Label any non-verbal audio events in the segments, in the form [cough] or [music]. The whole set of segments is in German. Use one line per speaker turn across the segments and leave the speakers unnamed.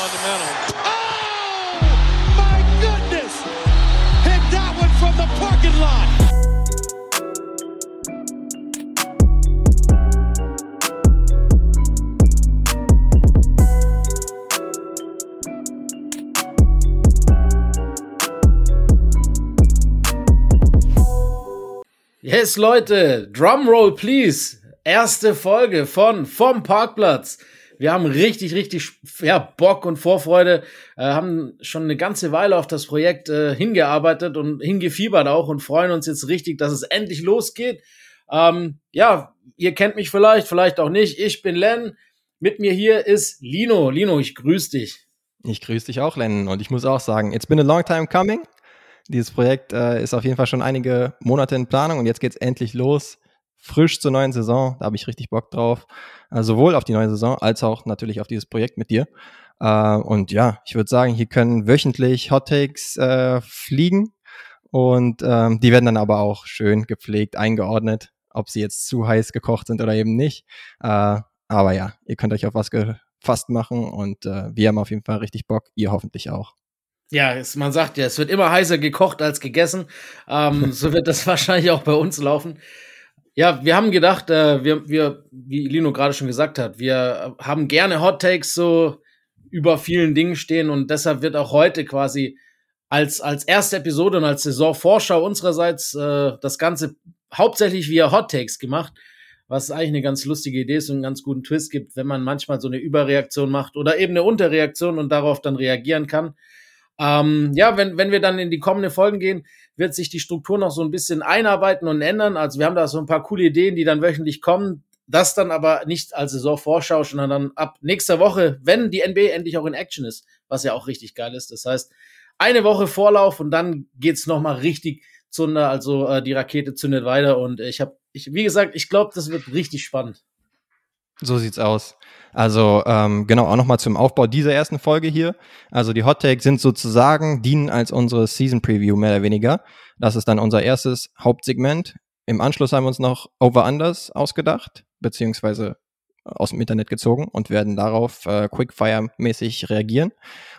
fundamentals. Oh, my goodness! Hit that one from the parking lot.
Yes, Leute, Drumroll, please. Erste Folge von Vom Parkplatz. Wir haben richtig, richtig ja, Bock und Vorfreude, äh, haben schon eine ganze Weile auf das Projekt äh, hingearbeitet und hingefiebert auch und freuen uns jetzt richtig, dass es endlich losgeht. Ähm, ja, ihr kennt mich vielleicht, vielleicht auch nicht. Ich bin Len. Mit mir hier ist Lino. Lino, ich grüße dich.
Ich grüße dich auch, Len. Und ich muss auch sagen, it's been a long time coming. Dieses Projekt äh, ist auf jeden Fall schon einige Monate in Planung und jetzt geht's endlich los. Frisch zur neuen Saison. Da habe ich richtig Bock drauf. Äh, sowohl auf die neue Saison als auch natürlich auf dieses Projekt mit dir. Äh, und ja, ich würde sagen, hier können wöchentlich Hot Takes äh, fliegen. Und ähm, die werden dann aber auch schön gepflegt eingeordnet, ob sie jetzt zu heiß gekocht sind oder eben nicht. Äh, aber ja, ihr könnt euch auf was gefasst machen und äh, wir haben auf jeden Fall richtig Bock, ihr hoffentlich auch.
Ja, es, man sagt ja, es wird immer heißer gekocht als gegessen. Ähm, so wird das [laughs] wahrscheinlich auch bei uns laufen. Ja, wir haben gedacht, äh, wir, wir, wie Lino gerade schon gesagt hat, wir haben gerne Hot Takes so über vielen Dingen stehen und deshalb wird auch heute quasi als, als erste Episode und als Saisonvorschau unsererseits äh, das Ganze hauptsächlich via Hot Takes gemacht, was eigentlich eine ganz lustige Idee ist und einen ganz guten Twist gibt, wenn man manchmal so eine Überreaktion macht oder eben eine Unterreaktion und darauf dann reagieren kann. Ähm, ja, wenn, wenn wir dann in die kommenden Folgen gehen, wird sich die Struktur noch so ein bisschen einarbeiten und ändern. Also wir haben da so ein paar coole Ideen, die dann wöchentlich kommen. Das dann aber nicht als Saisonvorschau, sondern dann ab nächster Woche, wenn die NBA endlich auch in Action ist, was ja auch richtig geil ist. Das heißt, eine Woche Vorlauf und dann geht's noch mal richtig zunder. Also äh, die Rakete zündet weiter und ich habe, ich, wie gesagt, ich glaube, das wird richtig spannend.
So sieht's aus. Also ähm, genau, auch nochmal zum Aufbau dieser ersten Folge hier. Also die Hot Takes sind sozusagen, dienen als unsere Season Preview mehr oder weniger. Das ist dann unser erstes Hauptsegment. Im Anschluss haben wir uns noch Over-Unders ausgedacht, beziehungsweise aus dem Internet gezogen und werden darauf äh, Quickfire-mäßig reagieren.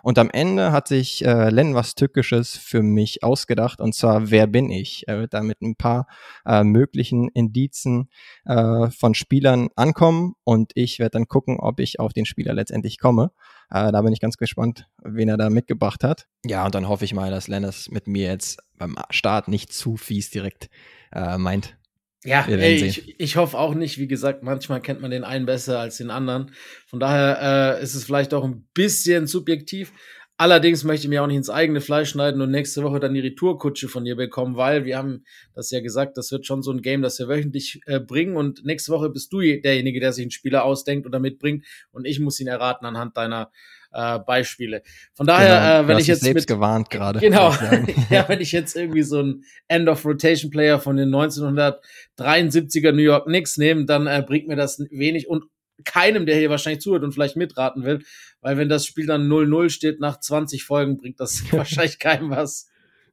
Und am Ende hat sich äh, Len was Tückisches für mich ausgedacht und zwar Wer bin ich? Er wird da mit ein paar äh, möglichen Indizen äh, von Spielern ankommen und ich werde dann gucken, ob ich auf den Spieler letztendlich komme. Äh, da bin ich ganz gespannt, wen er da mitgebracht hat. Ja, und dann hoffe ich mal, dass Len es mit mir jetzt beim Start nicht zu fies direkt äh, meint.
Ja, ey, ich, ich hoffe auch nicht. Wie gesagt, manchmal kennt man den einen besser als den anderen. Von daher äh, ist es vielleicht auch ein bisschen subjektiv. Allerdings möchte ich mir auch nicht ins eigene Fleisch schneiden und nächste Woche dann die Retourkutsche von dir bekommen, weil wir haben das ja gesagt, das wird schon so ein Game, das wir wöchentlich äh, bringen und nächste Woche bist du derjenige, der sich einen Spieler ausdenkt oder mitbringt und ich muss ihn erraten anhand deiner äh, Beispiele. Von daher,
genau,
äh, wenn ich jetzt
selbst mit, gewarnt gerade. [laughs]
Genau, [laughs] ja, wenn ich jetzt irgendwie so ein End of Rotation Player von den 1973er New York Knicks nehme, dann äh, bringt mir das wenig und keinem, der hier wahrscheinlich zuhört und vielleicht mitraten will, weil wenn das Spiel dann 0-0 steht nach 20 Folgen, bringt das [laughs] wahrscheinlich keinem was.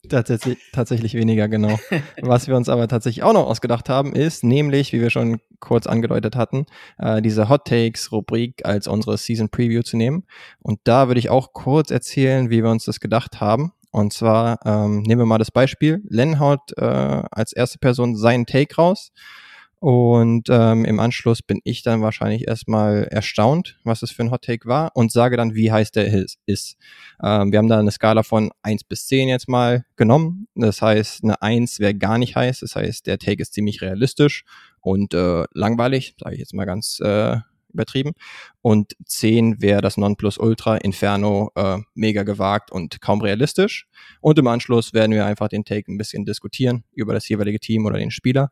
Tatsächlich, tatsächlich weniger, genau. [laughs] Was wir uns aber tatsächlich auch noch ausgedacht haben, ist nämlich, wie wir schon kurz angedeutet hatten, äh, diese Hot Takes-Rubrik als unsere Season Preview zu nehmen. Und da würde ich auch kurz erzählen, wie wir uns das gedacht haben. Und zwar ähm, nehmen wir mal das Beispiel. Len haut äh, als erste Person seinen Take raus. Und ähm, im Anschluss bin ich dann wahrscheinlich erstmal erstaunt, was es für ein Hot Take war und sage dann, wie heiß der ist. Ähm, wir haben da eine Skala von eins bis zehn jetzt mal genommen. Das heißt, eine eins wäre gar nicht heiß. Das heißt, der Take ist ziemlich realistisch und äh, langweilig, sage ich jetzt mal ganz äh, übertrieben. Und zehn wäre das Nonplusultra Inferno äh, mega gewagt und kaum realistisch. Und im Anschluss werden wir einfach den Take ein bisschen diskutieren über das jeweilige Team oder den Spieler.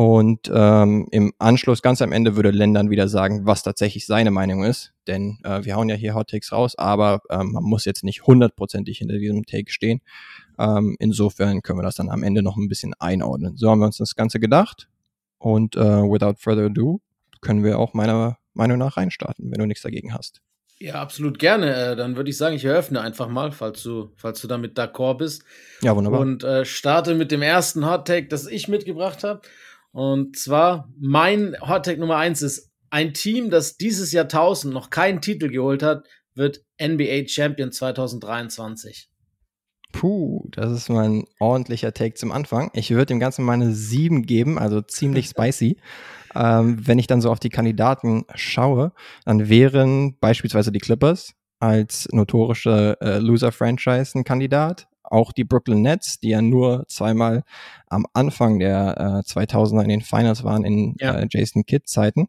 Und ähm, im Anschluss, ganz am Ende, würde Len dann wieder sagen, was tatsächlich seine Meinung ist. Denn äh, wir hauen ja hier Hot Takes raus, aber ähm, man muss jetzt nicht hundertprozentig hinter diesem Take stehen. Ähm, insofern können wir das dann am Ende noch ein bisschen einordnen. So haben wir uns das Ganze gedacht. Und äh, without further ado, können wir auch meiner Meinung nach reinstarten, wenn du nichts dagegen hast.
Ja, absolut gerne. Äh, dann würde ich sagen, ich eröffne einfach mal, falls du, falls du damit d'accord bist.
Ja, wunderbar.
Und äh, starte mit dem ersten Hot Take, das ich mitgebracht habe. Und zwar, mein Hot Take Nummer eins ist, ein Team, das dieses Jahrtausend noch keinen Titel geholt hat, wird NBA Champion 2023.
Puh, das ist mal ein ordentlicher Take zum Anfang. Ich würde dem Ganzen mal eine 7 geben, also ziemlich [laughs] spicy. ähm, wenn ich dann so auf die Kandidaten schaue, dann wären beispielsweise die Clippers als notorische äh, Loser-Franchise ein Kandidat. Auch die Brooklyn Nets, die ja nur zweimal am Anfang der äh, 2000er in den Finals waren in ja. äh, Jason Kidd-Zeiten.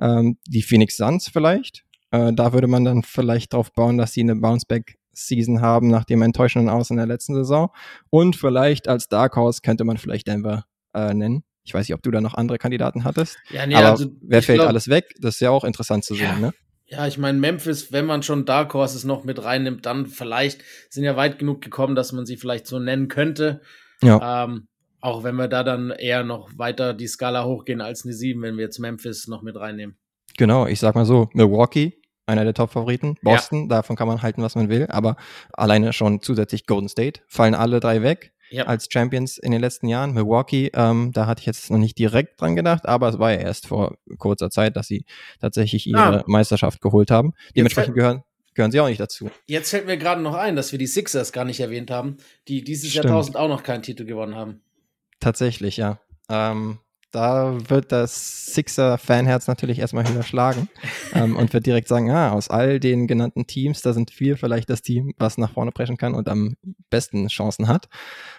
Ähm, die Phoenix Suns vielleicht. Äh, da würde man dann vielleicht drauf bauen, dass sie eine Bounceback Season haben nach dem enttäuschenden Aus in der letzten Saison. Und vielleicht als Dark Horse könnte man vielleicht Denver äh, nennen. Ich weiß nicht, ob du da noch andere Kandidaten hattest. Ja, nee, aber also, wer fällt glaub, alles weg? Das ist ja auch interessant zu sehen,
ja.
ne?
Ja, ich meine, Memphis, wenn man schon Dark Horses noch mit reinnimmt, dann vielleicht sind ja weit genug gekommen, dass man sie vielleicht so nennen könnte. Ja. Ähm, auch wenn wir da dann eher noch weiter die Skala hochgehen als eine 7, wenn wir jetzt Memphis noch mit reinnehmen.
Genau, ich sag mal so, Milwaukee, einer der Top-Favoriten. Boston, ja. davon kann man halten, was man will, aber alleine schon zusätzlich Golden State, fallen alle drei weg ja. als Champions in den letzten Jahren. Milwaukee, ähm, da hatte ich jetzt noch nicht direkt dran gedacht, aber es war ja erst vor kurzer Zeit, dass sie tatsächlich ihre ah. Meisterschaft geholt haben. Dementsprechend gehören gehören sie auch nicht dazu.
Jetzt fällt mir gerade noch ein, dass wir die Sixers gar nicht erwähnt haben, die dieses Stimmt. Jahrtausend auch noch keinen Titel gewonnen haben.
Tatsächlich, ja. Ähm, da wird das Sixer-Fanherz natürlich erstmal überschlagen ähm, und wird direkt sagen, ah, aus all den genannten Teams, da sind wir vielleicht das Team, was nach vorne preschen kann und am besten Chancen hat.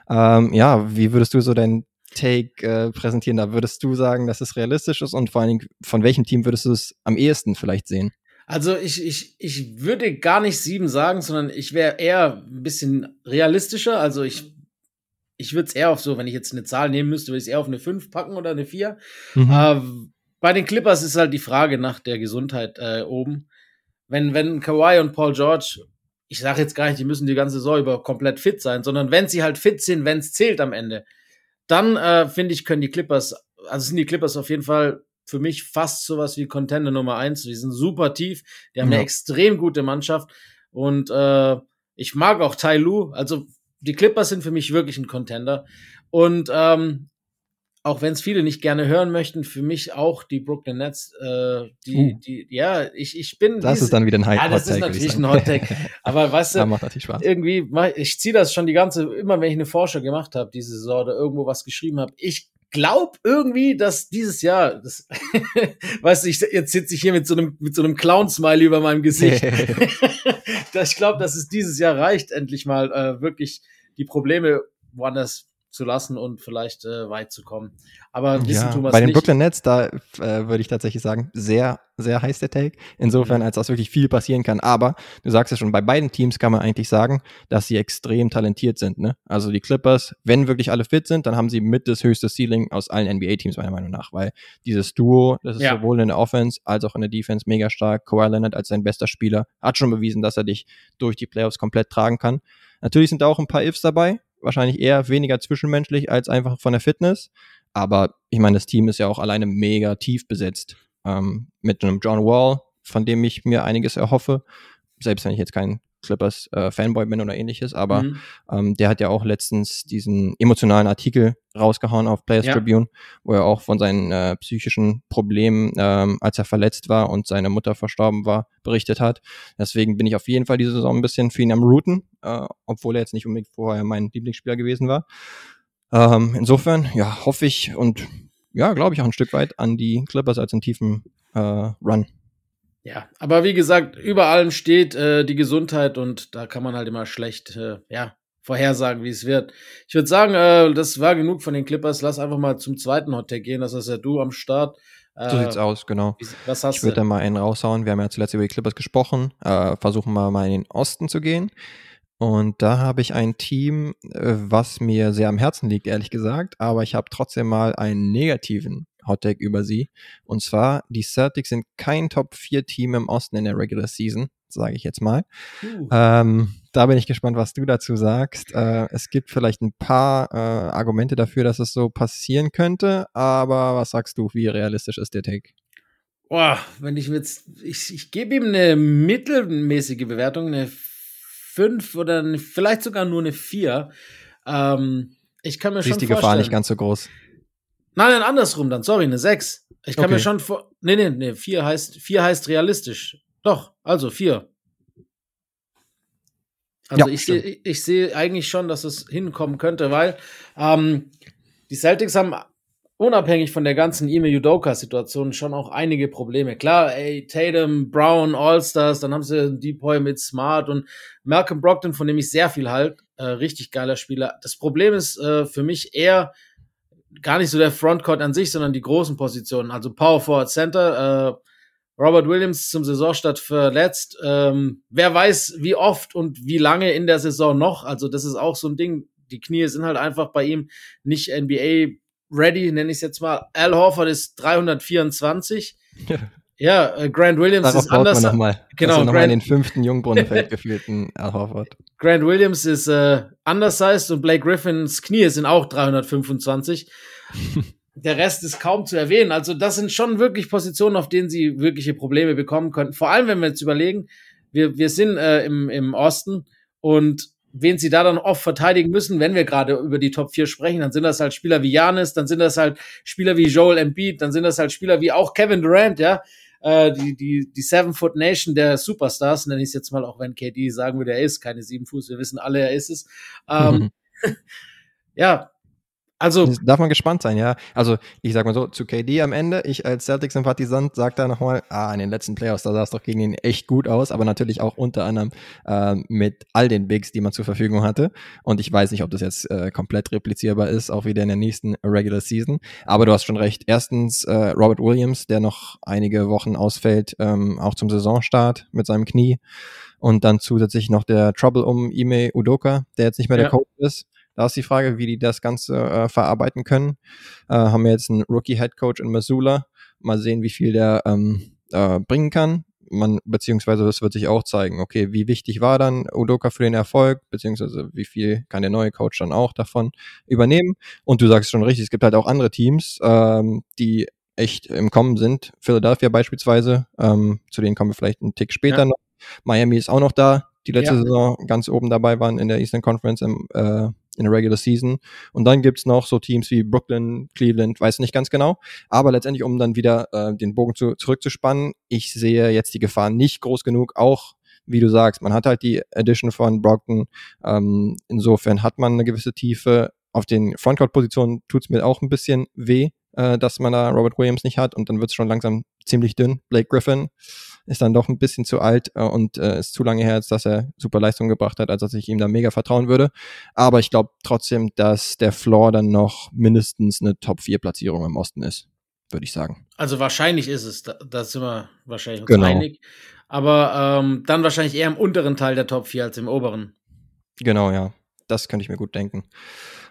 Ähm, ja, wie würdest du so dein Take äh, präsentieren? Da würdest du sagen, dass es realistisch ist und vor allen Dingen, von welchem Team würdest du es am ehesten vielleicht sehen?
Also ich, ich, ich würde gar nicht sieben sagen, sondern ich wäre eher ein bisschen realistischer. Also ich ich würde es eher auf so, wenn ich jetzt eine Zahl nehmen müsste, würde ich es eher auf eine 5 packen oder eine 4. Mhm. Äh, bei den Clippers ist halt die Frage nach der Gesundheit äh, oben. Wenn, wenn Kawhi und Paul George, ich sage jetzt gar nicht, die müssen die ganze Saison über komplett fit sein, sondern wenn sie halt fit sind, wenn es zählt am Ende, dann äh, finde ich, können die Clippers, also sind die Clippers auf jeden Fall für mich fast sowas wie Contender Nummer 1. Die sind super tief, die haben ja. eine extrem gute Mannschaft und äh, ich mag auch Tai Lu, also die Clippers sind für mich wirklich ein Contender. Und ähm, auch wenn es viele nicht gerne hören möchten, für mich auch die Brooklyn Nets, äh, die, uh. die, ja, ich, ich bin.
Das diese, ist dann wieder ein Hot
Ja, das ist natürlich ein Hot Take. [laughs] Aber weißt du, macht natürlich Spaß. irgendwie, ich ziehe das schon die ganze, immer wenn ich eine Forscher gemacht habe, diese Saison oder irgendwo was geschrieben habe, ich glaube irgendwie, dass dieses Jahr, das, [laughs] weißt du, ich, jetzt sitze ich hier mit so einem, mit so einem Clown-Smiley über meinem Gesicht. [laughs] [laughs] ich glaube, dass es dieses Jahr reicht, endlich mal äh, wirklich die Probleme woanders zu lassen und vielleicht äh, weit zu kommen. Aber wissen ja, tun wir
Bei den nicht. Brooklyn Nets, da äh, würde ich tatsächlich sagen, sehr, sehr heiß der Take. Insofern, mhm. als auch wirklich viel passieren kann. Aber du sagst ja schon, bei beiden Teams kann man eigentlich sagen, dass sie extrem talentiert sind. Ne? Also die Clippers, wenn wirklich alle fit sind, dann haben sie mit das höchste Ceiling aus allen NBA-Teams, meiner Meinung nach. Weil dieses Duo, das ist ja. sowohl in der Offense als auch in der Defense mega stark. Kawhi Leonard als sein bester Spieler hat schon bewiesen, dass er dich durch die Playoffs komplett tragen kann. Natürlich sind da auch ein paar Ifs dabei, wahrscheinlich eher weniger zwischenmenschlich als einfach von der Fitness. Aber ich meine, das Team ist ja auch alleine mega tief besetzt. Ähm, mit einem John Wall, von dem ich mir einiges erhoffe. Selbst wenn ich jetzt kein Clippers äh, Fanboy bin oder ähnliches, aber mhm. ähm, der hat ja auch letztens diesen emotionalen Artikel rausgehauen auf Players ja. Tribune, wo er auch von seinen äh, psychischen Problemen, ähm, als er verletzt war und seine Mutter verstorben war, berichtet hat. Deswegen bin ich auf jeden Fall diese Saison ein bisschen für ihn am Routen, äh, obwohl er jetzt nicht unbedingt vorher mein Lieblingsspieler gewesen war. Ähm, insofern, ja, hoffe ich und ja, glaube ich auch ein Stück weit an die Clippers als einen tiefen äh, Run.
Ja, aber wie gesagt, über allem steht äh, die Gesundheit und da kann man halt immer schlecht, äh, ja, vorhersagen, wie es wird. Ich würde sagen, äh, das war genug von den Clippers. Lass einfach mal zum zweiten Hottag gehen. Das ist ja du am Start.
Äh, so sieht's aus, genau.
Was hast
ich würde da mal einen raushauen. Wir haben ja zuletzt über die Clippers gesprochen. Äh, versuchen wir mal in den Osten zu gehen. Und da habe ich ein Team, äh, was mir sehr am Herzen liegt, ehrlich gesagt. Aber ich habe trotzdem mal einen negativen Hot Take über sie. Und zwar, die Celtics sind kein Top-4-Team im Osten in der Regular Season, sage ich jetzt mal. Uh. Ähm, da bin ich gespannt, was du dazu sagst. Äh, es gibt vielleicht ein paar äh, Argumente dafür, dass es so passieren könnte, aber was sagst du, wie realistisch ist der Take?
Boah, wenn ich jetzt, ich, ich gebe ihm eine mittelmäßige Bewertung, eine 5 oder eine, vielleicht sogar nur eine 4. Ähm, ich kann mir Siehst schon
die Gefahr nicht ganz so groß.
Nein, nein, andersrum dann. Sorry, eine 6. Ich kann okay. mir schon vor. Nee, nee, nee, 4 heißt, 4 heißt realistisch. Doch, also 4. Also ja, ich sehe ich seh eigentlich schon, dass es hinkommen könnte, weil ähm, die Celtics haben unabhängig von der ganzen Ime Udoka-Situation schon auch einige Probleme. Klar, ey, Tatum, Brown, All-Stars, dann haben sie Depoy mit Smart und Malcolm Brockton, von dem ich sehr viel halt, äh, richtig geiler Spieler. Das Problem ist äh, für mich eher gar nicht so der Frontcourt an sich, sondern die großen Positionen, also Power Forward Center, äh, Robert Williams zum Saisonstart verletzt. Ähm, wer weiß, wie oft und wie lange in der Saison noch. Also das ist auch so ein Ding. Die Knie sind halt einfach bei ihm nicht NBA ready, nenne ich es jetzt mal. Al Horford ist 324. Ja. Ja, äh, Grant Williams
Darauf
ist anders.
Man noch mal, genau, also noch Grant, in den fünften Jungbrunnenfeld [laughs] gefühlten Al Horford.
Grant Williams ist äh, undersized und Blake Griffins Knie sind auch 325. [laughs] Der Rest ist kaum zu erwähnen. Also das sind schon wirklich Positionen, auf denen sie wirkliche Probleme bekommen könnten. Vor allem, wenn wir jetzt überlegen, wir, wir sind äh, im, im Osten und wen sie da dann oft verteidigen müssen, wenn wir gerade über die Top 4 sprechen, dann sind das halt Spieler wie Janis, dann sind das halt Spieler wie Joel Embiid, dann sind das halt Spieler wie auch Kevin Durant, ja, äh, die, die, die Seven Foot Nation der Superstars, nenne ich es jetzt mal, auch wenn KD sagen würde, er ist keine sieben Fuß, wir wissen alle, er ist es. Ähm, [laughs] [laughs] ja, also
darf man gespannt sein, ja. Also ich sag mal so, zu KD am Ende, ich als Celtics-Sympathisant sag da nochmal, ah, in den letzten Playoffs, da sah es doch gegen ihn echt gut aus, aber natürlich auch unter anderem äh, mit all den Bigs, die man zur Verfügung hatte. Und ich weiß nicht, ob das jetzt äh, komplett replizierbar ist, auch wieder in der nächsten Regular Season. Aber du hast schon recht. Erstens äh, Robert Williams, der noch einige Wochen ausfällt, ähm, auch zum Saisonstart mit seinem Knie. Und dann zusätzlich noch der Trouble um Ime Udoka, der jetzt nicht mehr ja. der Coach ist. Da ist die Frage, wie die das Ganze äh, verarbeiten können. Äh, haben wir jetzt einen Rookie-Head-Coach in Missoula. Mal sehen, wie viel der ähm, äh, bringen kann. Man, beziehungsweise das wird sich auch zeigen, okay, wie wichtig war dann Udoka für den Erfolg, beziehungsweise wie viel kann der neue Coach dann auch davon übernehmen. Und du sagst schon richtig, es gibt halt auch andere Teams, ähm, die echt im Kommen sind. Philadelphia beispielsweise, ähm, zu denen kommen wir vielleicht einen Tick später ja. noch. Miami ist auch noch da, die letzte ja. Saison ganz oben dabei waren in der Eastern Conference im, äh, in der Regular Season. Und dann gibt's noch so Teams wie Brooklyn, Cleveland, weiß nicht ganz genau. Aber letztendlich, um dann wieder äh, den Bogen zu, zurückzuspannen, ich sehe jetzt die Gefahr nicht groß genug, auch wie du sagst, man hat halt die Edition von Brockton. Ähm, insofern hat man eine gewisse Tiefe. Auf den Frontcourt-Positionen tut's mir auch ein bisschen weh, äh, dass man da Robert Williams nicht hat und dann wird's schon langsam ziemlich dünn. Blake Griffin ist dann doch ein bisschen zu alt äh, und äh, ist zu lange her, als dass er super Leistung gebracht hat, als dass ich ihm da mega vertrauen würde. Aber ich glaube trotzdem, dass der Floor dann noch mindestens eine Top-4-Platzierung im Osten ist, würde ich sagen.
Also wahrscheinlich ist es, da, da sind wir wahrscheinlich uns genau. einig. Aber ähm, dann wahrscheinlich eher im unteren Teil der Top 4 als im oberen.
Genau, ja. Das könnte ich mir gut denken.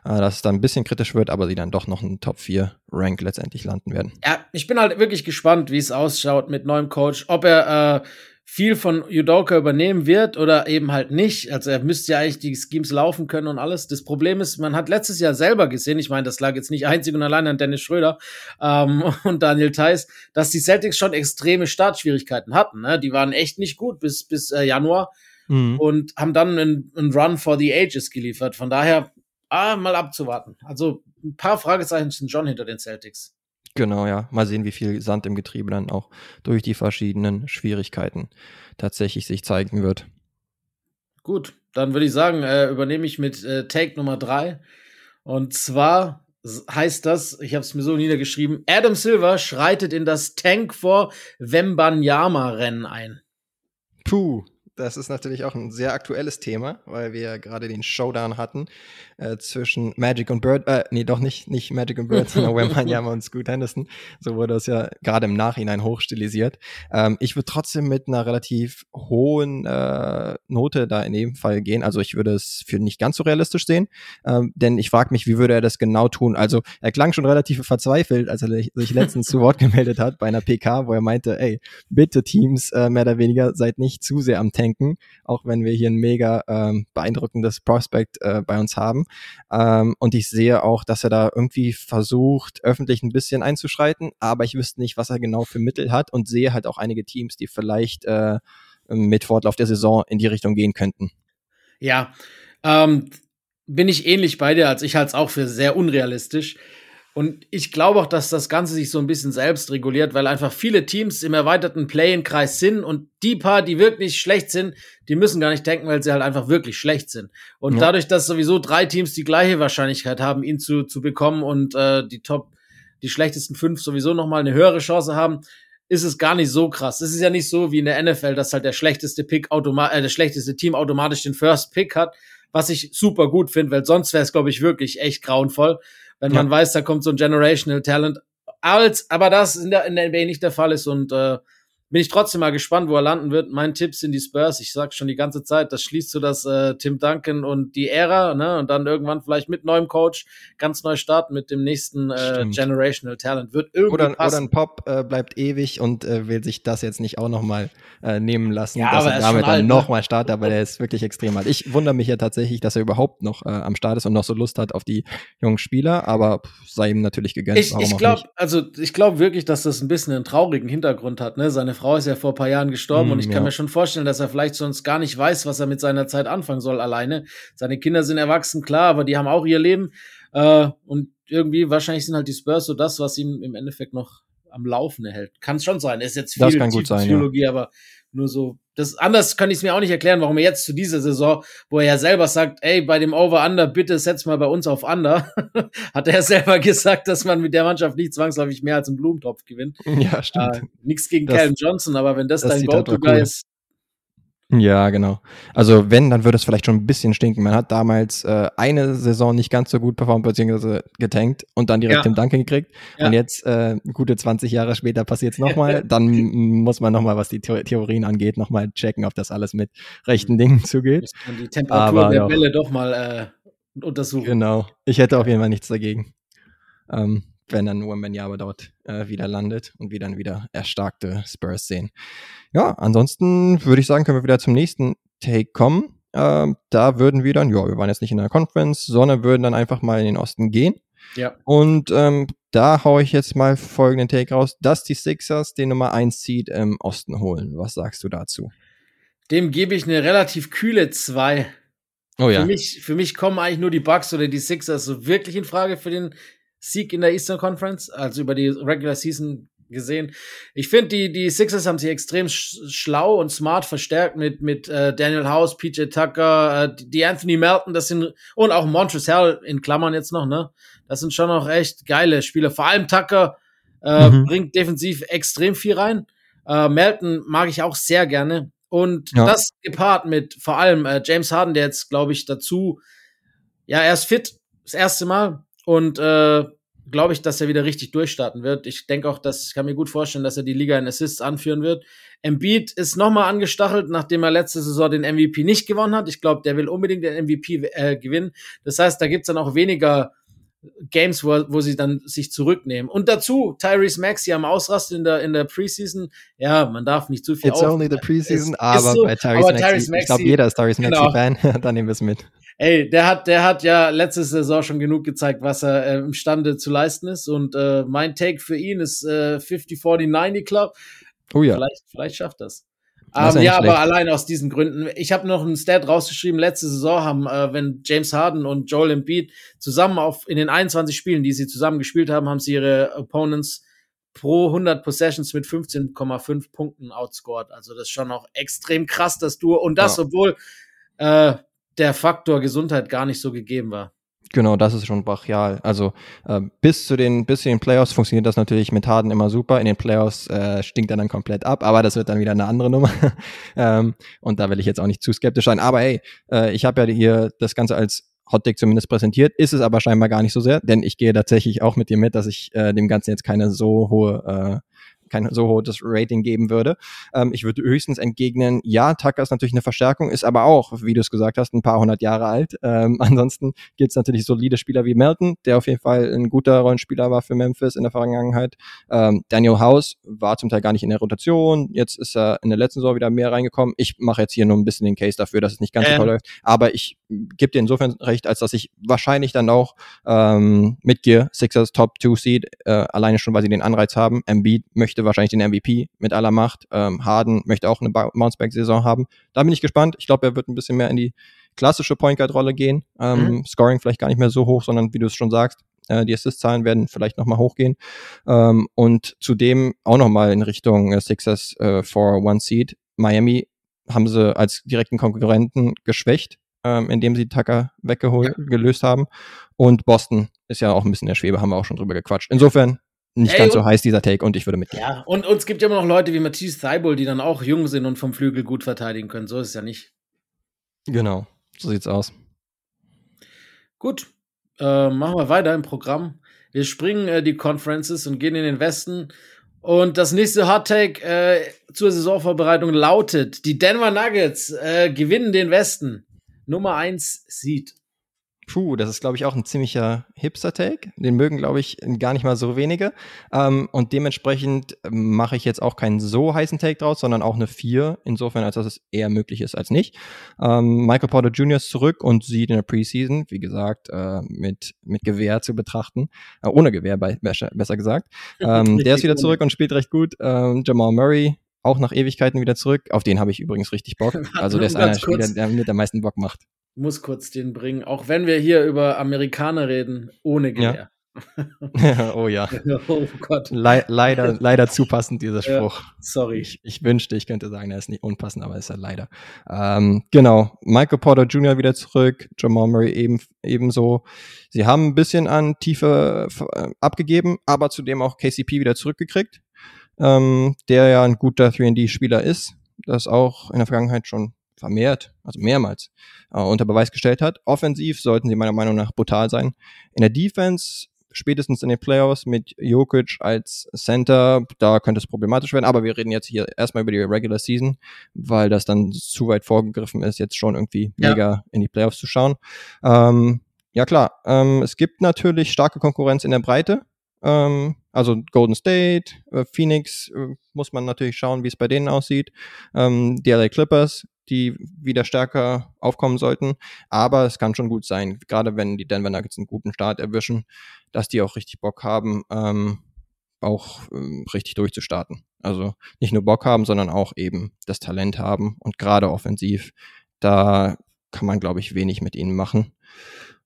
Äh, dass es dann ein bisschen kritisch wird, aber sie dann doch noch einen Top 4 Rank letztendlich landen werden.
Ja, ich bin halt wirklich gespannt, wie es ausschaut mit neuem Coach, ob er äh, viel von Udoka übernehmen wird oder eben halt nicht. Also er müsste ja eigentlich die Schemes laufen können und alles. Das Problem ist, man hat letztes Jahr selber gesehen, ich meine, das lag jetzt nicht einzig und allein an Dennis Schröder ähm, [laughs] und Daniel Theiss, dass die Celtics schon extreme Startschwierigkeiten hatten. Ne? Die waren echt nicht gut bis, bis äh, Januar mhm. und haben dann einen, einen Run for the Ages geliefert. Von daher Ah, mal abzuwarten. Also ein paar Fragezeichen sind schon hinter den Celtics.
Genau, ja. Mal sehen, wie viel Sand im Getriebe dann auch durch die verschiedenen Schwierigkeiten tatsächlich sich zeigen wird.
Gut, dann würde ich sagen, äh, übernehme ich mit äh, Take Nummer drei. Und zwar heißt das, ich habe es mir so niedergeschrieben, Adam Silver schreitet in das Tank vor Wembanyama-Rennen ein.
Puh, das ist natürlich auch ein sehr aktuelles Thema, weil wir gerade den Showdown hatten äh, zwischen Magic und Bird, äh, nee, doch nicht, nicht Magic und Bird, sondern [laughs] Wembanyama und Scoot Henderson. So wurde das ja gerade im Nachhinein hochstilisiert. Ähm, ich würde trotzdem mit einer relativ hohen äh, Note da in dem Fall gehen. Also ich würde es für nicht ganz so realistisch sehen, ähm, denn ich frage mich, wie würde er das genau tun? Also er klang schon relativ verzweifelt, als er sich letztens zu Wort [laughs] gemeldet hat bei einer PK, wo er meinte, ey, bitte Teams, äh, mehr oder weniger, seid nicht zu sehr am Tanken, auch wenn wir hier ein mega ähm, beeindruckendes Prospect äh, bei uns haben. Ähm, und ich sehe auch, dass er da irgendwie versucht, öffentlich ein bisschen einzuschreiten, aber ich wüsste nicht, was er genau für Mittel hat und sehe halt auch einige Teams, die vielleicht äh, mit Fortlauf der Saison in die Richtung gehen könnten.
Ja, ähm, bin ich ähnlich bei dir, als ich halte es auch für sehr unrealistisch. Und ich glaube auch, dass das Ganze sich so ein bisschen selbst reguliert, weil einfach viele Teams im erweiterten Play-in-Kreis sind und die paar, die wirklich schlecht sind, die müssen gar nicht denken, weil sie halt einfach wirklich schlecht sind. Und ja. dadurch, dass sowieso drei Teams die gleiche Wahrscheinlichkeit haben, ihn zu, zu bekommen und äh, die Top, die schlechtesten fünf sowieso noch mal eine höhere Chance haben, ist es gar nicht so krass. Es ist ja nicht so wie in der NFL, dass halt der schlechteste Pick automatisch, äh, das schlechteste Team automatisch den First Pick hat, was ich super gut finde, weil sonst wäre es, glaube ich, wirklich echt grauenvoll wenn ja. man weiß, da kommt so ein Generational Talent. Als, aber das in der, in der NBA nicht der Fall ist und äh, bin ich trotzdem mal gespannt, wo er landen wird. Mein Tipp sind die Spurs. Ich sag schon die ganze Zeit, das schließt so das äh, Tim Duncan und die Ära, ne? Und dann irgendwann vielleicht mit neuem Coach ganz neu starten mit dem nächsten äh, Generational Talent. Wird irgendwie
oder,
passen.
Oder ein Pop äh, bleibt ewig und äh, will sich das jetzt nicht auch noch mal äh, nehmen lassen, ja, dass er damit dann ne? mal startet, aber der ist wirklich extrem alt. Ich wundere mich ja tatsächlich, dass er überhaupt noch äh, am Start ist und noch so Lust hat auf die jungen Spieler, aber sei ihm natürlich gegönnt.
Ich, ich glaube, also ich glaube wirklich, dass das ein bisschen einen traurigen Hintergrund hat. Ne? Seine Frau ist ja vor ein paar Jahren gestorben mm, und ich ja. kann mir schon vorstellen, dass er vielleicht sonst gar nicht weiß, was er mit seiner Zeit anfangen soll alleine. Seine Kinder sind erwachsen, klar, aber die haben auch ihr Leben. Äh, und irgendwie wahrscheinlich sind halt die Spurs so das, was ihm im Endeffekt noch am Laufen erhält. Kann es schon sein. Ist jetzt viel
Psychologie,
ja. aber nur so. Das anders kann ich es mir auch nicht erklären, warum er jetzt zu dieser Saison, wo er ja selber sagt, ey, bei dem Over-Under, bitte setz mal bei uns auf Under, [laughs] hat er selber gesagt, dass man mit der Mannschaft nicht zwangsläufig mehr als einen Blumentopf gewinnt.
Ja, stimmt.
Äh, Nichts gegen Calvin Johnson, aber wenn das, das dein Go-To-Guy cool. ist,
ja, genau. Also wenn, dann würde es vielleicht schon ein bisschen stinken. Man hat damals äh, eine Saison nicht ganz so gut performt, beziehungsweise getankt und dann direkt ja. den Danke gekriegt. Ja. Und jetzt, äh, gute 20 Jahre später, passiert es nochmal. [laughs] dann muss man nochmal, was die The Theorien angeht, nochmal checken, ob das alles mit rechten Dingen zugeht. Muss
man die Temperatur Aber, der Welle doch mal äh, untersuchen.
Genau. Ich hätte auf jeden Fall nichts dagegen. Ähm, wenn er nur Menjaba dort äh, wieder landet und wir dann wieder erstarkte Spurs sehen. Ja, ansonsten würde ich sagen, können wir wieder zum nächsten Take kommen. Ähm, da würden wir dann, ja, wir waren jetzt nicht in der Conference, sondern würden dann einfach mal in den Osten gehen.
Ja.
Und ähm, da haue ich jetzt mal folgenden Take raus, dass die Sixers den Nummer 1 Seed im Osten holen. Was sagst du dazu?
Dem gebe ich eine relativ kühle 2.
Oh ja.
Für mich, für mich kommen eigentlich nur die Bucks oder die Sixers so wirklich in Frage für den Sieg in der Eastern Conference, also über die Regular Season gesehen. Ich finde, die, die Sixers haben sich extrem sch schlau und smart verstärkt mit, mit äh, Daniel House, PJ Tucker, äh, die Anthony Melton, das sind, und auch Montrezl in Klammern jetzt noch, ne? Das sind schon noch echt geile Spieler. Vor allem Tucker äh, mhm. bringt defensiv extrem viel rein. Äh, Melton mag ich auch sehr gerne. Und ja. das gepaart mit vor allem äh, James Harden, der jetzt, glaube ich, dazu, ja, er ist fit, das erste Mal. Und äh, glaube ich, dass er wieder richtig durchstarten wird. Ich denke auch, dass ich kann mir gut vorstellen, dass er die Liga in Assists anführen wird. Embiid ist nochmal angestachelt, nachdem er letzte Saison den MVP nicht gewonnen hat. Ich glaube, der will unbedingt den MVP äh, gewinnen. Das heißt, da gibt's dann auch weniger Games, wo, wo sie dann sich zurücknehmen. Und dazu Tyrese Maxey am Ausrasten in der, in der Preseason. Ja, man darf nicht zu viel
It's only the Preseason, ist, aber ist so, bei Tyrese Maxey, Maxey, ich glaube, jeder ist Tyrese genau. Maxey-Fan, [laughs] dann nehmen wir es mit.
Ey, der hat, der hat ja letzte Saison schon genug gezeigt, was er äh, imstande zu leisten ist. Und äh, mein Take für ihn ist äh, 50-40-90 Club.
Oh ja.
Vielleicht, vielleicht schafft das. das ähm, ja, aber allein aus diesen Gründen. Ich habe noch einen Stat rausgeschrieben. Letzte Saison haben, äh, wenn James Harden und Joel Embiid zusammen auf in den 21 Spielen, die sie zusammen gespielt haben, haben sie ihre Opponents pro 100 Possessions mit 15,5 Punkten outscored. Also das ist schon auch extrem krass, das Duo. Und das, ja. obwohl äh, der Faktor Gesundheit gar nicht so gegeben war.
Genau, das ist schon brachial. Also äh, bis zu den bis zu den Playoffs funktioniert das natürlich mit Harden immer super. In den Playoffs äh, stinkt er dann komplett ab, aber das wird dann wieder eine andere Nummer. [laughs] ähm, und da will ich jetzt auch nicht zu skeptisch sein. Aber hey, äh, ich habe ja hier das Ganze als Hotdeck zumindest präsentiert, ist es aber scheinbar gar nicht so sehr, denn ich gehe tatsächlich auch mit dir mit, dass ich äh, dem Ganzen jetzt keine so hohe äh, kein so hohes Rating geben würde. Ähm, ich würde höchstens entgegnen, ja, Tucker ist natürlich eine Verstärkung, ist aber auch, wie du es gesagt hast, ein paar hundert Jahre alt. Ähm, [laughs] ansonsten gibt es natürlich solide Spieler wie Melton, der auf jeden Fall ein guter Rollenspieler war für Memphis in der Vergangenheit. Ähm, Daniel House war zum Teil gar nicht in der Rotation, jetzt ist er in der letzten Saison wieder mehr reingekommen. Ich mache jetzt hier nur ein bisschen den Case dafür, dass es nicht ganz ähm. so toll läuft, aber ich gebe dir insofern recht, als dass ich wahrscheinlich dann auch ähm, mitgehe, Sixers Top 2 Seed, äh, alleine schon, weil sie den Anreiz haben. Embiid möchte möchte wahrscheinlich den MVP mit aller Macht. Ähm, Harden möchte auch eine Bounceback-Saison haben. Da bin ich gespannt. Ich glaube, er wird ein bisschen mehr in die klassische Point Guard Rolle gehen. Ähm, mhm. Scoring vielleicht gar nicht mehr so hoch, sondern wie du es schon sagst, Äh, die Assist-Zahlen werden vielleicht nochmal hochgehen. Ähm, und zudem auch nochmal in Richtung äh, Sixers äh, for One Seed. Miami haben sie als direkten Konkurrenten geschwächt, ähm, indem sie Tucker weggeholt, ja. gelöst haben. Und Boston ist ja auch ein bisschen der Schwebe, haben wir auch schon drüber gequatscht. Insofern nicht Ey, ganz so heiß, dieser Take, und ich würde mitgehen.
Ja, und, und es gibt ja immer noch Leute wie Matthias Thibault, die dann auch jung sind und vom Flügel gut verteidigen können. So ist es ja nicht.
Genau, so sieht's aus.
Gut, äh, machen wir weiter im Programm. Wir springen äh, die Conferences und gehen in den Westen. Und das nächste Hot Take äh, zur Saisonvorbereitung lautet: Die Denver Nuggets äh, gewinnen den Westen. Nummer 1 Seed.
Puh, das ist, glaube ich, auch ein ziemlicher Hipster-Take. Den mögen, glaube ich, gar nicht mal so wenige. Ähm, und dementsprechend mache ich jetzt auch keinen so heißen Take draus, sondern auch eine 4, insofern, als dass es eher möglich ist als nicht. Ähm, Michael Porter Jr. ist zurück und sieht in der Preseason, wie gesagt, äh, mit, mit Gewehr zu betrachten. Äh, ohne Gewehr, bei, besser, besser gesagt. [laughs] Ähm, der ist wieder zurück und spielt recht gut. Ähm, Jamal Murray auch nach Ewigkeiten wieder zurück. Auf den habe ich übrigens richtig Bock. [laughs] Also der ist einer der Spieler, der mir am meisten Bock macht
muss kurz den bringen, auch wenn wir hier über Amerikaner reden, ohne Gewehr.
Ja. [laughs] oh ja. [laughs] oh Gott. Le leider, leider zu passend, dieser Spruch. Ja,
sorry.
Ich, ich, wünschte, ich könnte sagen, er ist nicht unpassend, aber ist er leider. Ähm, genau. Michael Porter Jr. wieder zurück, Jamal Murray eben, ebenso. Sie haben ein bisschen an Tiefe äh, abgegeben, aber zudem auch KCP wieder zurückgekriegt, ähm, der ja ein guter 3D-Spieler ist, das auch in der Vergangenheit schon vermehrt, also mehrmals, äh, unter Beweis gestellt hat. Offensiv sollten sie meiner Meinung nach brutal sein. In der Defense, spätestens in den Playoffs mit Jokic als Center, da könnte es problematisch werden, aber wir reden jetzt hier erstmal über die Regular Season, weil das dann zu weit vorgegriffen ist, jetzt schon irgendwie ja. mega in die Playoffs zu schauen. Ähm, ja klar, ähm, es gibt natürlich starke Konkurrenz in der Breite. Ähm, also Golden State, äh, Phoenix äh, muss man natürlich schauen, wie es bei denen aussieht. Ähm, die LA Clippers die wieder stärker aufkommen sollten. Aber es kann schon gut sein, gerade wenn die Denver Nuggets einen guten Start erwischen, dass die auch richtig Bock haben, ähm, auch ähm, richtig durchzustarten. Also nicht nur Bock haben, sondern auch eben das Talent haben und gerade offensiv, da kann man, glaube ich, wenig mit ihnen machen.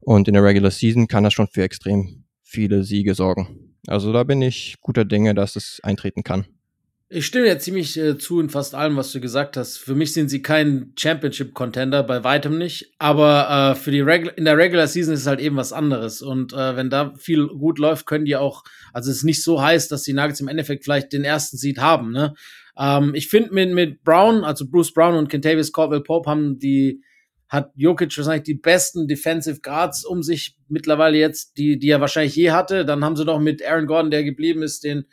Und in der Regular Season kann das schon für extrem viele Siege sorgen. Also da bin ich guter Dinge, dass es eintreten kann.
Ich stimme dir ziemlich äh, zu in fast allem, was du gesagt hast. Für mich sind sie kein Championship-Contender, bei weitem nicht. Aber äh, für die Regu in der Regular Season ist es halt eben was anderes. Und äh, wenn da viel gut läuft, können die auch, also es ist nicht so heiß, dass die Nuggets im Endeffekt vielleicht den ersten Seed haben. Ne? Ähm, ich finde mit, mit Brown, also Bruce Brown und Kentavious Caldwell Pope haben die, hat Jokic wahrscheinlich die besten Defensive Guards um sich mittlerweile jetzt, die, die er wahrscheinlich je hatte. Dann haben sie noch mit Aaron Gordon, der geblieben ist, den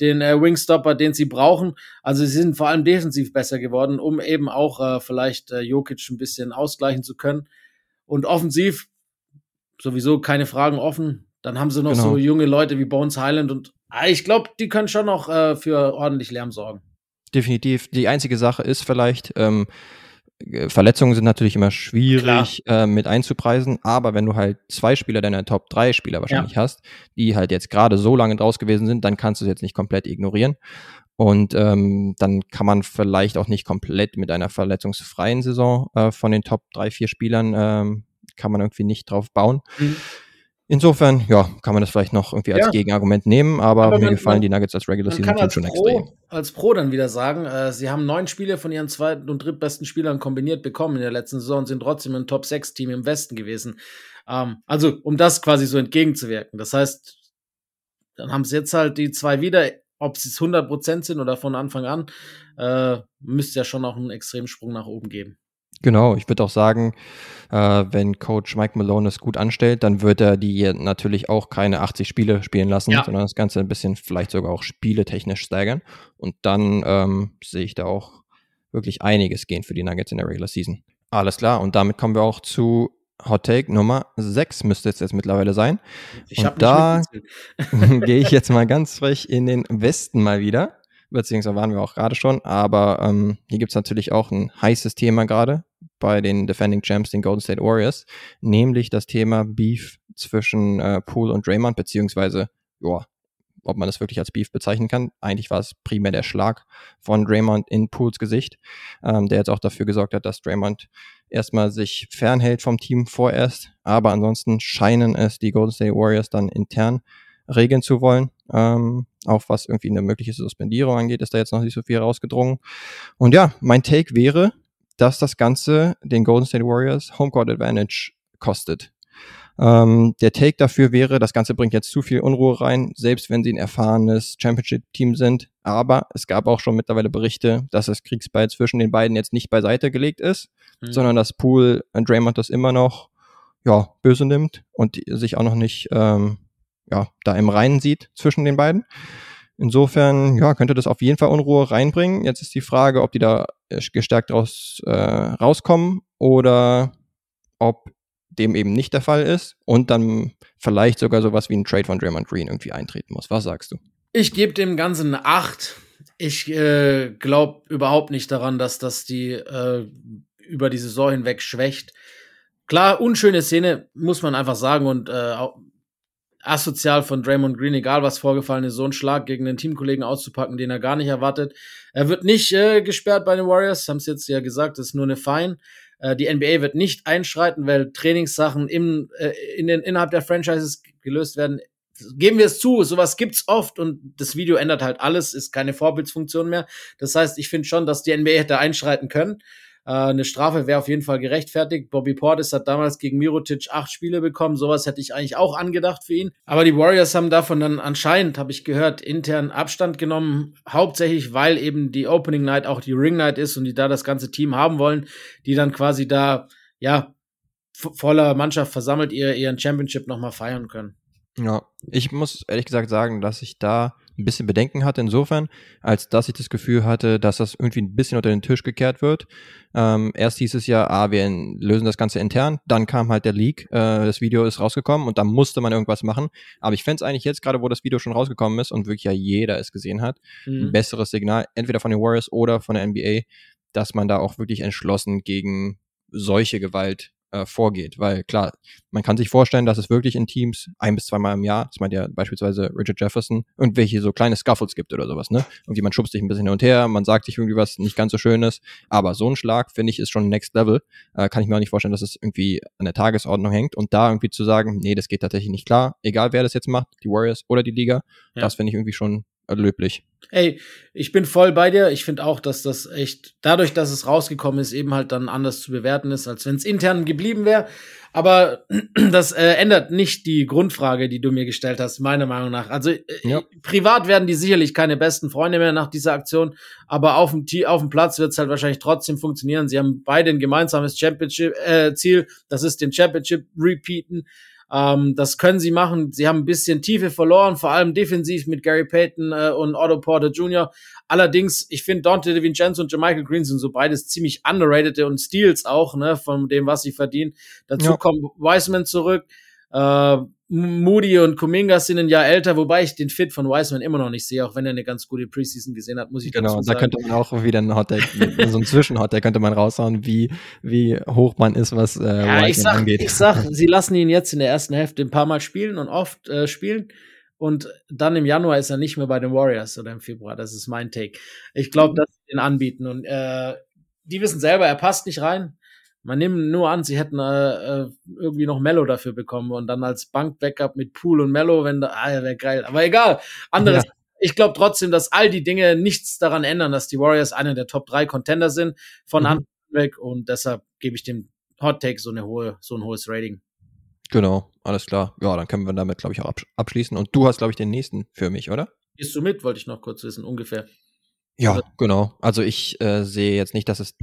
den äh, Wingstopper, den sie brauchen. Also sie sind vor allem defensiv besser geworden, um eben auch äh, vielleicht äh, Jokic ein bisschen ausgleichen zu können. Und offensiv sowieso keine Fragen offen. Dann haben sie noch genau. so junge Leute wie Bones Highland und äh, ich glaube, die können schon noch äh, für ordentlich Lärm sorgen.
Definitiv. Die einzige Sache ist vielleicht, ähm, äh, Verletzungen sind natürlich immer schwierig äh, mit einzupreisen, aber wenn du halt zwei Spieler deiner Top 3 Spieler wahrscheinlich ja. hast, die halt jetzt gerade so lange draus gewesen sind, dann kannst du es jetzt nicht komplett ignorieren. Und ähm, dann kann man vielleicht auch nicht komplett mit einer verletzungsfreien Saison äh, von den Top 3, 4 Spielern ähm, kann man irgendwie nicht drauf bauen. Mhm. Insofern, ja, kann man das vielleicht noch irgendwie als ja. Gegenargument nehmen, aber, aber mir gefallen man, die Nuggets als Regular Season Team schon Pro, extrem.
Als Pro dann wieder sagen, äh, sie haben neun Spiele von ihren zweiten und drittbesten Spielern kombiniert bekommen in der letzten Saison und sind trotzdem ein Top 6 Team im Westen gewesen. Ähm, also, um das quasi so entgegenzuwirken. Das heißt, dann haben sie jetzt halt die zwei wieder, ob sie es 100% sind oder von Anfang an, äh, müsste ja schon auch einen extremen Sprung nach oben geben.
Genau, ich würde auch sagen, äh, wenn Coach Mike Malone es gut anstellt, dann wird er die natürlich auch keine 80 Spiele spielen lassen, ja. sondern das Ganze ein bisschen vielleicht sogar auch spieletechnisch steigern. Und dann ähm, sehe ich da auch wirklich einiges gehen für die Nuggets in der Regular Season. Alles klar, und damit kommen wir auch zu Hot Take Nummer 6 müsste es jetzt mittlerweile sein. Ich und da [laughs] gehe ich jetzt mal ganz frech in den Westen mal wieder beziehungsweise waren wir auch gerade schon, aber ähm, hier gibt's natürlich auch ein heißes Thema gerade bei den Defending Champs, den Golden State Warriors, nämlich das Thema Beef zwischen äh, Poole und Draymond, beziehungsweise, ja, ob man das wirklich als Beef bezeichnen kann. Eigentlich war es primär der Schlag von Draymond in Pools Gesicht, ähm, der jetzt auch dafür gesorgt hat, dass Draymond erstmal sich fernhält vom Team vorerst. Aber ansonsten scheinen es die Golden State Warriors dann intern regeln zu wollen. Ähm, auch was irgendwie eine mögliche Suspendierung angeht, ist da jetzt noch nicht so viel rausgedrungen. Und ja, mein Take wäre, dass das Ganze den Golden State Warriors Homecourt Advantage kostet. Ähm, der Take dafür wäre, das Ganze bringt jetzt zu viel Unruhe rein, selbst wenn sie ein erfahrenes Championship-Team sind. Aber es gab auch schon mittlerweile Berichte, dass das Kriegsball zwischen den beiden jetzt nicht beiseite gelegt ist, mhm. sondern dass Poole und Draymond das immer noch ja, böse nimmt und sich auch noch nicht ähm, ja, da im Reinen sieht zwischen den beiden. Insofern, ja, könnte das auf jeden Fall Unruhe reinbringen. Jetzt ist die Frage, ob die da äh, gestärkt raus, äh, rauskommen oder ob dem eben nicht der Fall ist und dann vielleicht sogar sowas wie ein Trade von Draymond Green irgendwie eintreten muss. Was sagst du?
Ich gebe dem Ganzen eine 8. Ich äh, glaube überhaupt nicht daran, dass das die äh, über die Saison hinweg schwächt. Klar, unschöne Szene, muss man einfach sagen, und äh, asozial von Draymond Green, egal was vorgefallen ist, so einen Schlag gegen den Teamkollegen auszupacken, den er gar nicht erwartet. Er wird nicht äh, gesperrt bei den Warriors, haben es jetzt ja gesagt, das ist nur eine Fine. Äh, die NBA wird nicht einschreiten, weil Trainingssachen im, äh, in den, innerhalb der Franchises gelöst werden. Geben wir es zu, sowas gibt's oft und das Video ändert halt alles, ist keine Vorbildsfunktion mehr. Das heißt, ich finde schon, dass die NBA hätte einschreiten können. Äh, eine Strafe wäre auf jeden Fall gerechtfertigt. Bobby Portis hat damals gegen Mirotic acht Spiele bekommen. Sowas hätte ich eigentlich auch angedacht für ihn. Aber die Warriors haben davon dann anscheinend, habe ich gehört, intern Abstand genommen. Hauptsächlich, weil eben die Opening Night auch die Ring Night ist und die da das ganze Team haben wollen, die dann quasi da, ja, voller Mannschaft versammelt ihr, ihren Championship nochmal feiern können.
Ja, ich muss ehrlich gesagt sagen, dass ich da ein bisschen Bedenken hatte insofern, als dass ich das Gefühl hatte, dass das irgendwie ein bisschen unter den Tisch gekehrt wird. Ähm, erst hieß es ja, ah, wir lösen das Ganze intern, dann kam halt der Leak, äh, das Video ist rausgekommen und dann musste man irgendwas machen. Aber ich fände es eigentlich jetzt gerade, wo das Video schon rausgekommen ist und wirklich ja jeder es gesehen hat, mhm. ein besseres Signal, entweder von den Warriors oder von der NBA, dass man da auch wirklich entschlossen gegen solche Gewalt äh, vorgeht. Weil klar, man kann sich vorstellen, dass es wirklich in Teams ein bis zweimal im Jahr, das meint ja beispielsweise Richard Jefferson, irgendwelche so kleine Scuffles gibt oder sowas, ne? Irgendwie man schubst sich ein bisschen hin und her, man sagt sich irgendwie was nicht ganz so Schönes, aber so ein Schlag, finde ich, ist schon Next Level. Äh, kann ich mir auch nicht vorstellen, dass es irgendwie an der Tagesordnung hängt und da irgendwie zu sagen, nee, das geht tatsächlich nicht klar, egal wer das jetzt macht, die Warriors oder die Liga, ja. das finde ich irgendwie schon löblich.
Ey, ich bin voll bei dir. Ich finde auch, dass das echt, dadurch, dass es rausgekommen ist, eben halt dann anders zu bewerten ist, als wenn es intern geblieben wäre. Aber [clears throat] das äh, ändert nicht die Grundfrage, die du mir gestellt hast, meiner Meinung nach. Also äh, ja. privat werden die sicherlich keine besten Freunde mehr nach dieser Aktion, aber auf dem, auf dem Platz wird es halt wahrscheinlich trotzdem funktionieren. Sie haben beide ein gemeinsames Championship-Ziel, äh, das ist den Championship repeaten. Ähm, das können sie machen. Sie haben ein bisschen Tiefe verloren, vor allem defensiv mit Gary Payton äh, und Otto Porter Jr. Allerdings, ich finde Dante DiVincenzo und Jermichael Green sind so beides ziemlich underrated und Steals auch, ne, von dem, was sie verdienen. Dazu ja. kommt Wiseman zurück. Äh, Moody und Kuminga sind ein Jahr älter, wobei ich den Fit von Wiseman immer noch nicht sehe, auch wenn er eine ganz gute Preseason gesehen hat, muss ich
genau,
dazu
sagen. Genau, da könnte man auch wieder einen Hotdeck, so ein Zwischenhotdeck könnte man raushauen, wie, wie hoch man ist, was äh, ja,
Wiseman ich sag, angeht. Ich sag, sie lassen ihn jetzt in der ersten Hälfte ein paar Mal spielen und oft äh, spielen und dann im Januar ist er nicht mehr bei den Warriors oder im Februar, das ist mein Take. Ich glaube, dass sie ihn anbieten und äh, die wissen selber, er passt nicht rein. Man nimmt nur an, sie hätten äh, äh, irgendwie noch Mello dafür bekommen und dann als Bank-Backup mit Pool und Mello, wenn da, ah, wäre geil. Aber egal. Anderes. Ja. Ich glaube trotzdem, dass all die Dinge nichts daran ändern, dass die Warriors einer der Top 3 Contender sind von mhm. Anfang weg und deshalb gebe ich dem Hot Take so eine hohe, so ein hohes Rating.
Genau, alles klar. Ja, dann können wir damit, glaube ich, auch abschließen. Und du hast, glaube ich, den nächsten für mich, oder?
Gehst du mit, wollte ich noch kurz wissen, ungefähr.
Ja, also, genau. Also ich äh, sehe jetzt nicht, dass es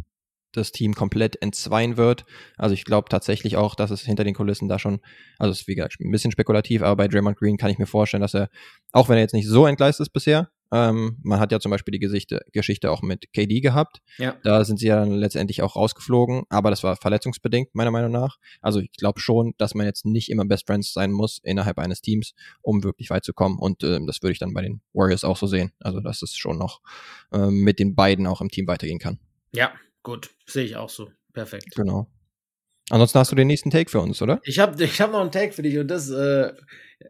das Team komplett entzweien wird. Also ich glaube tatsächlich auch, dass es hinter den Kulissen da schon, also es ist wie gesagt ein bisschen spekulativ, aber bei Draymond Green kann ich mir vorstellen, dass er, auch wenn er jetzt nicht so entgleist ist bisher, ähm, man hat ja zum Beispiel die Gesichte, Geschichte auch mit KD gehabt. Ja. Da sind sie ja dann letztendlich auch rausgeflogen, aber das war verletzungsbedingt, meiner Meinung nach. Also ich glaube schon, dass man jetzt nicht immer Best Friends sein muss innerhalb eines Teams, um wirklich weit zu kommen. Und äh, das würde ich dann bei den Warriors auch so sehen. Also dass es schon noch äh, mit den beiden auch im Team weitergehen kann.
Ja, Gut, sehe ich auch so. Perfekt.
Genau. Ansonsten hast du den nächsten Take für uns, oder?
Ich habe ich hab noch einen Take für dich und das äh,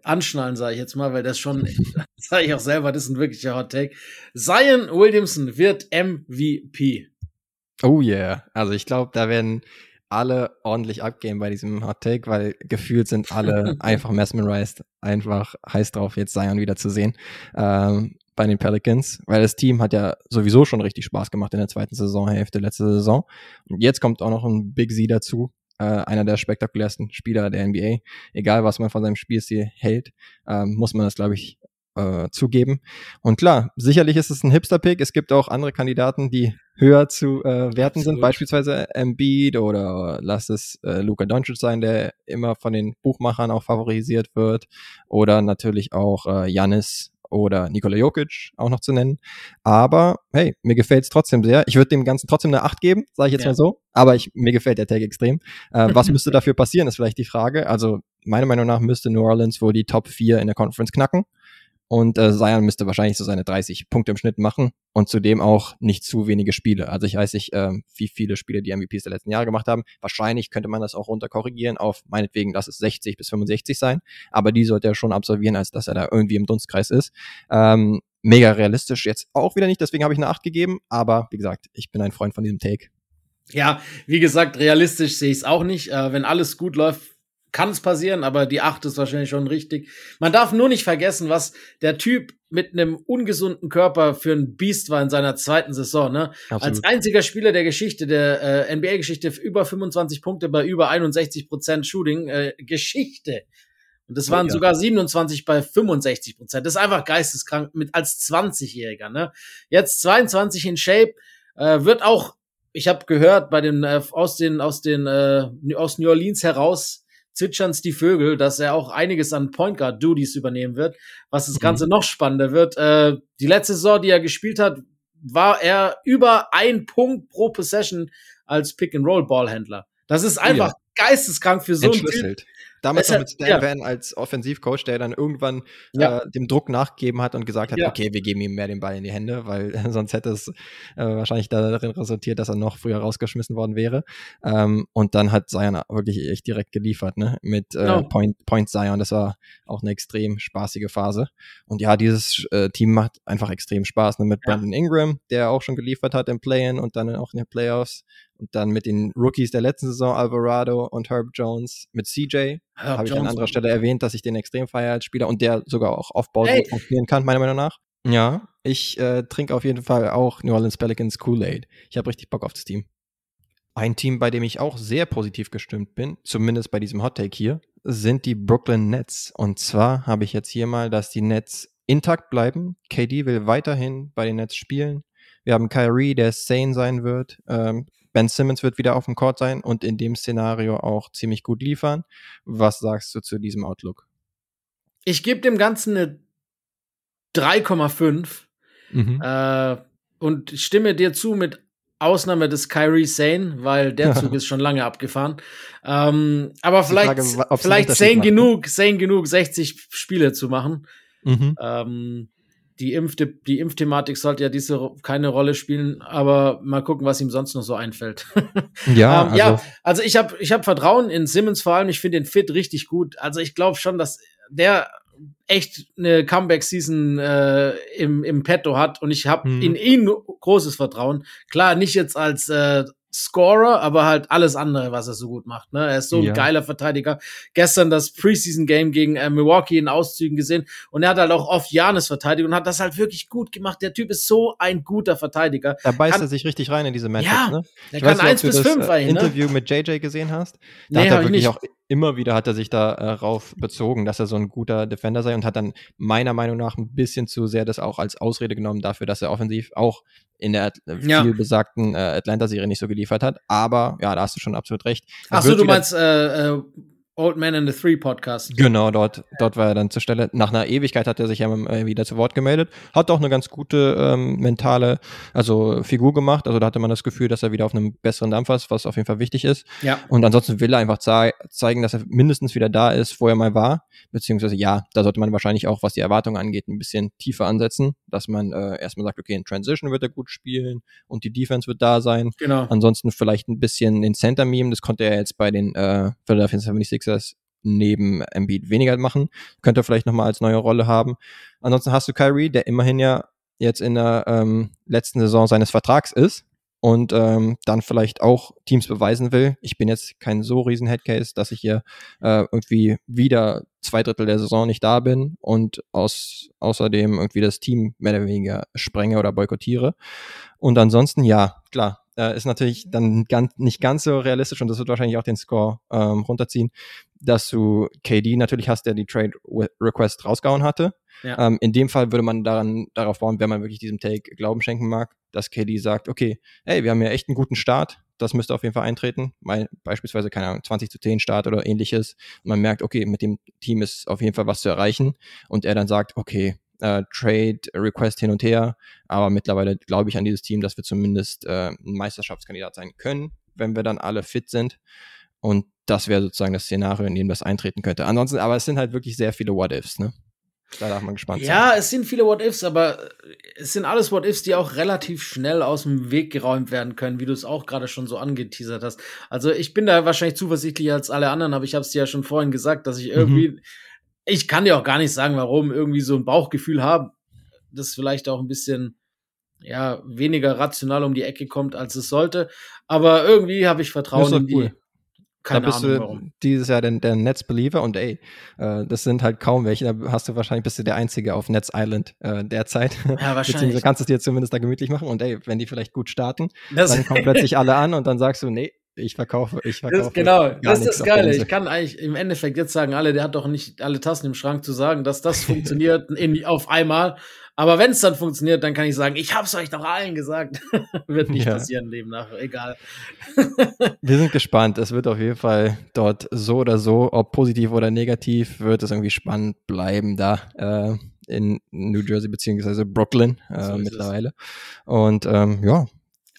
anschnallen, sage ich jetzt mal, weil das schon, [laughs] sage ich auch selber, das ist ein wirklicher Hot Take. Zion Williamson wird MVP.
Oh yeah. Also ich glaube, da werden alle ordentlich abgehen bei diesem Hot Take, weil gefühlt sind alle [laughs] einfach mesmerized, einfach heiß drauf, jetzt Zion wieder zu sehen. Ähm, bei den Pelicans, weil das Team hat ja sowieso schon richtig Spaß gemacht in der zweiten Saisonhälfte letzte Saison. Und jetzt kommt auch noch ein Big Z dazu, äh, einer der spektakulärsten Spieler der NBA. Egal, was man von seinem Spielstil hält, äh, muss man das, glaube ich, äh, zugeben. Und klar, sicherlich ist es ein Hipster-Pick. Es gibt auch andere Kandidaten, die höher zu äh, werten Absolut. sind, beispielsweise Embiid oder lass es äh, Luka Doncic sein, der immer von den Buchmachern auch favorisiert wird, oder natürlich auch äh, Janis oder Nikola Jokic auch noch zu nennen. Aber hey, mir gefällt es trotzdem sehr. Ich würde dem Ganzen trotzdem eine 8 geben, sage ich jetzt ja. mal so. Aber ich, mir gefällt der Tag extrem. Äh, was müsste [laughs] dafür passieren, ist vielleicht die Frage. Also meiner Meinung nach müsste New Orleans wohl die Top 4 in der Conference knacken. Und äh, Zion müsste wahrscheinlich so seine 30 Punkte im Schnitt machen und zudem auch nicht zu wenige Spiele. Also ich weiß nicht, äh, wie viele Spiele die MVPs der letzten Jahre gemacht haben. Wahrscheinlich könnte man das auch runterkorrigieren auf meinetwegen, lass es 60 bis 65 sein. Aber die sollte er schon absolvieren, als dass er da irgendwie im Dunstkreis ist. Ähm, mega realistisch jetzt auch wieder nicht, deswegen habe ich eine 8 gegeben. Aber wie gesagt, ich bin ein Freund von diesem Take.
Ja, wie gesagt, realistisch sehe ich es auch nicht. Äh, wenn alles gut läuft, kann es passieren, aber die acht ist wahrscheinlich schon richtig. Man darf nur nicht vergessen, was der Typ mit einem ungesunden Körper für ein Biest war in seiner zweiten Saison. Ne? Als einziger Spieler der Geschichte, der äh, NBA-Geschichte, über 25 Punkte bei über 61 Prozent Shooting. Äh, Geschichte. Und das waren oh, ja. sogar 27 bei 65 Prozent. Das ist einfach geisteskrank mit als 20-Jähriger. Ne? Jetzt 22 in Shape, äh, wird auch, ich habe gehört, bei den äh, aus den aus den äh, aus New Orleans heraus zwitschern's die Vögel, dass er auch einiges an Point Guard Duties übernehmen wird, was das mhm. Ganze noch spannender wird. Äh, die letzte Saison, die er gespielt hat, war er über ein Punkt pro Possession als Pick and Roll Ballhändler. Das ist einfach ja. geisteskrank für so einen Typ.
Damals noch mit Stan ja. Van als Offensivcoach, der dann irgendwann ja. äh, dem Druck nachgegeben hat und gesagt hat, ja. okay, wir geben ihm mehr den Ball in die Hände, weil [laughs] sonst hätte es äh, wahrscheinlich darin resultiert, dass er noch früher rausgeschmissen worden wäre. Ähm, und dann hat Zion wirklich echt direkt geliefert, ne? Mit äh, oh. Point, Point Zion. Das war auch eine extrem spaßige Phase. Und ja, dieses äh, Team macht einfach extrem Spaß, ne? Mit Brandon Ingram, der auch schon geliefert hat im Play-In und dann auch in den Playoffs. Und dann mit den Rookies der letzten Saison, Alvarado und Herb Jones, mit CJ, habe ich an anderer Stelle erwähnt, dass ich den extrem feiere als Spieler und der sogar auch Aufbau hey. funktionieren kann, meiner Meinung nach. Ja, ich äh, trinke auf jeden Fall auch New Orleans Pelicans Kool-Aid. Ich habe richtig Bock auf das Team. Ein Team, bei dem ich auch sehr positiv gestimmt bin, zumindest bei diesem Hot Take hier, sind die Brooklyn Nets. Und zwar habe ich jetzt hier mal, dass die Nets intakt bleiben. KD will weiterhin bei den Nets spielen. Wir haben Kyrie, der sane sein wird. Ähm, Ben Simmons wird wieder auf dem Court sein und in dem Szenario auch ziemlich gut liefern. Was sagst du zu diesem Outlook?
Ich gebe dem Ganzen eine 3,5 mhm. äh, und stimme dir zu mit Ausnahme des Kyrie Sane, weil der [laughs] Zug ist schon lange abgefahren. Ähm, aber vielleicht, Frage, vielleicht Sane genug, Sane genug, 60 Spiele zu machen. Mhm. Ähm, die, Impf die Impfthematik sollte ja diese keine Rolle spielen, aber mal gucken, was ihm sonst noch so einfällt. [laughs] Ja, ähm, also, ja, also ich habe ich hab Vertrauen in Simmons vor allem. Ich finde den Fit richtig gut. Also ich glaube schon, dass der echt eine Comeback-Season äh, im, im Petto hat und ich habe hm. in ihn großes Vertrauen. Klar, nicht jetzt als äh, Scorer, aber halt alles andere, was er so gut macht. Ne? Er ist so ein ja. geiler Verteidiger. Gestern das Preseason-Game gegen äh, Milwaukee in Auszügen gesehen und er hat halt auch oft Janis verteidigt und hat das halt wirklich gut gemacht. Der Typ ist so ein guter Verteidiger.
Da beißt kann, er sich richtig rein in diese Matchups.
Ja, ne? der ich kann weiß, 1 bis 5
eigentlich. Ne? Interview mit JJ gesehen hast. Da nee, hat er wirklich auch immer wieder hat er sich darauf äh, bezogen, dass er so ein guter Defender sei und hat dann meiner Meinung nach ein bisschen zu sehr das auch als Ausrede genommen dafür, dass er offensiv auch in der ja. viel besagten äh, Atlanta-Serie nicht so geliefert hat. Aber ja, da hast du schon absolut recht.
Achso, du meinst äh, äh, Old Man in the Three Podcast.
Genau, dort, dort war er dann zur Stelle. Nach einer Ewigkeit hat er sich ja wieder zu Wort gemeldet. Hat auch eine ganz gute ähm, mentale, also Figur gemacht. Also da hatte man das Gefühl, dass er wieder auf einem besseren Dampfer ist, was auf jeden Fall wichtig ist.
Ja.
Und ansonsten will er einfach zei zeigen, dass er mindestens wieder da ist, wo er mal war. Beziehungsweise ja, da sollte man wahrscheinlich auch, was die Erwartungen angeht, ein bisschen tiefer ansetzen, dass man äh, erstmal sagt, okay, in Transition wird er gut spielen und die Defense wird da sein.
Genau.
Ansonsten vielleicht ein bisschen den Center-Meme, das konnte er jetzt bei den äh, Philadelphia 76 Sixers neben Embiid weniger machen. Könnte vielleicht nochmal als neue Rolle haben. Ansonsten hast du Kyrie, der immerhin ja jetzt in der ähm, letzten Saison seines Vertrags ist und ähm, dann vielleicht auch Teams beweisen will. Ich bin jetzt kein so riesen Headcase, dass ich hier äh, irgendwie wieder zwei Drittel der Saison nicht da bin und aus, außerdem irgendwie das Team mehr oder weniger sprenge oder boykottiere. Und ansonsten, ja, klar, äh, ist natürlich dann ganz, nicht ganz so realistisch und das wird wahrscheinlich auch den Score ähm, runterziehen, dass du KD natürlich hast, der die Trade Request rausgehauen hatte. Ja. Ähm, in dem Fall würde man daran, darauf bauen, wenn man wirklich diesem Take Glauben schenken mag, dass KD sagt, okay, hey, wir haben ja echt einen guten Start, das müsste auf jeden Fall eintreten. Mal, beispielsweise, keine Ahnung, 20 zu 10 Start oder ähnliches. Und man merkt, okay, mit dem Team ist auf jeden Fall was zu erreichen. Und er dann sagt, okay, äh, Trade, Request hin und her. Aber mittlerweile glaube ich an dieses Team, dass wir zumindest äh, ein Meisterschaftskandidat sein können, wenn wir dann alle fit sind. Und das wäre sozusagen das Szenario, in dem das eintreten könnte. Ansonsten, aber es sind halt wirklich sehr viele What-Ifs, ne? Da darf man gespannt
sein. Ja, es sind viele What-Ifs, aber es sind alles What-Ifs, die auch relativ schnell aus dem Weg geräumt werden können, wie du es auch gerade schon so angeteasert hast. Also ich bin da wahrscheinlich zuversichtlicher als alle anderen, aber ich habe es dir ja schon vorhin gesagt, dass ich irgendwie mhm ich kann dir auch gar nicht sagen, warum irgendwie so ein Bauchgefühl haben, das vielleicht auch ein bisschen ja weniger rational um die Ecke kommt, als es sollte. Aber irgendwie habe ich Vertrauen in die. Cool.
Keine da bist Ahnung, du warum. dieses Jahr der, der Netzbeliever und ey, äh, das sind halt kaum welche. Da hast du wahrscheinlich bist du der Einzige auf Netz Island äh, derzeit. Ja, [laughs] wahrscheinlich. Beziehungsweise kannst du es dir zumindest da gemütlich machen und ey, wenn die vielleicht gut starten, das dann kommen [laughs] plötzlich alle an und dann sagst du, nee, ich verkaufe, ich verkaufe.
Das, genau, das ist das Geile. Ich kann eigentlich im Endeffekt jetzt sagen, alle, der hat doch nicht alle Tassen im Schrank zu sagen, dass das funktioniert [laughs] in, auf einmal. Aber wenn es dann funktioniert, dann kann ich sagen, ich hab's euch doch allen gesagt. [laughs] wird nicht ja. passieren, Leben nach, egal. [laughs]
Wir sind gespannt. Es wird auf jeden Fall dort so oder so, ob positiv oder negativ, wird es irgendwie spannend bleiben da. Äh, in New Jersey beziehungsweise Brooklyn äh, so mittlerweile. Es. Und ähm, ja,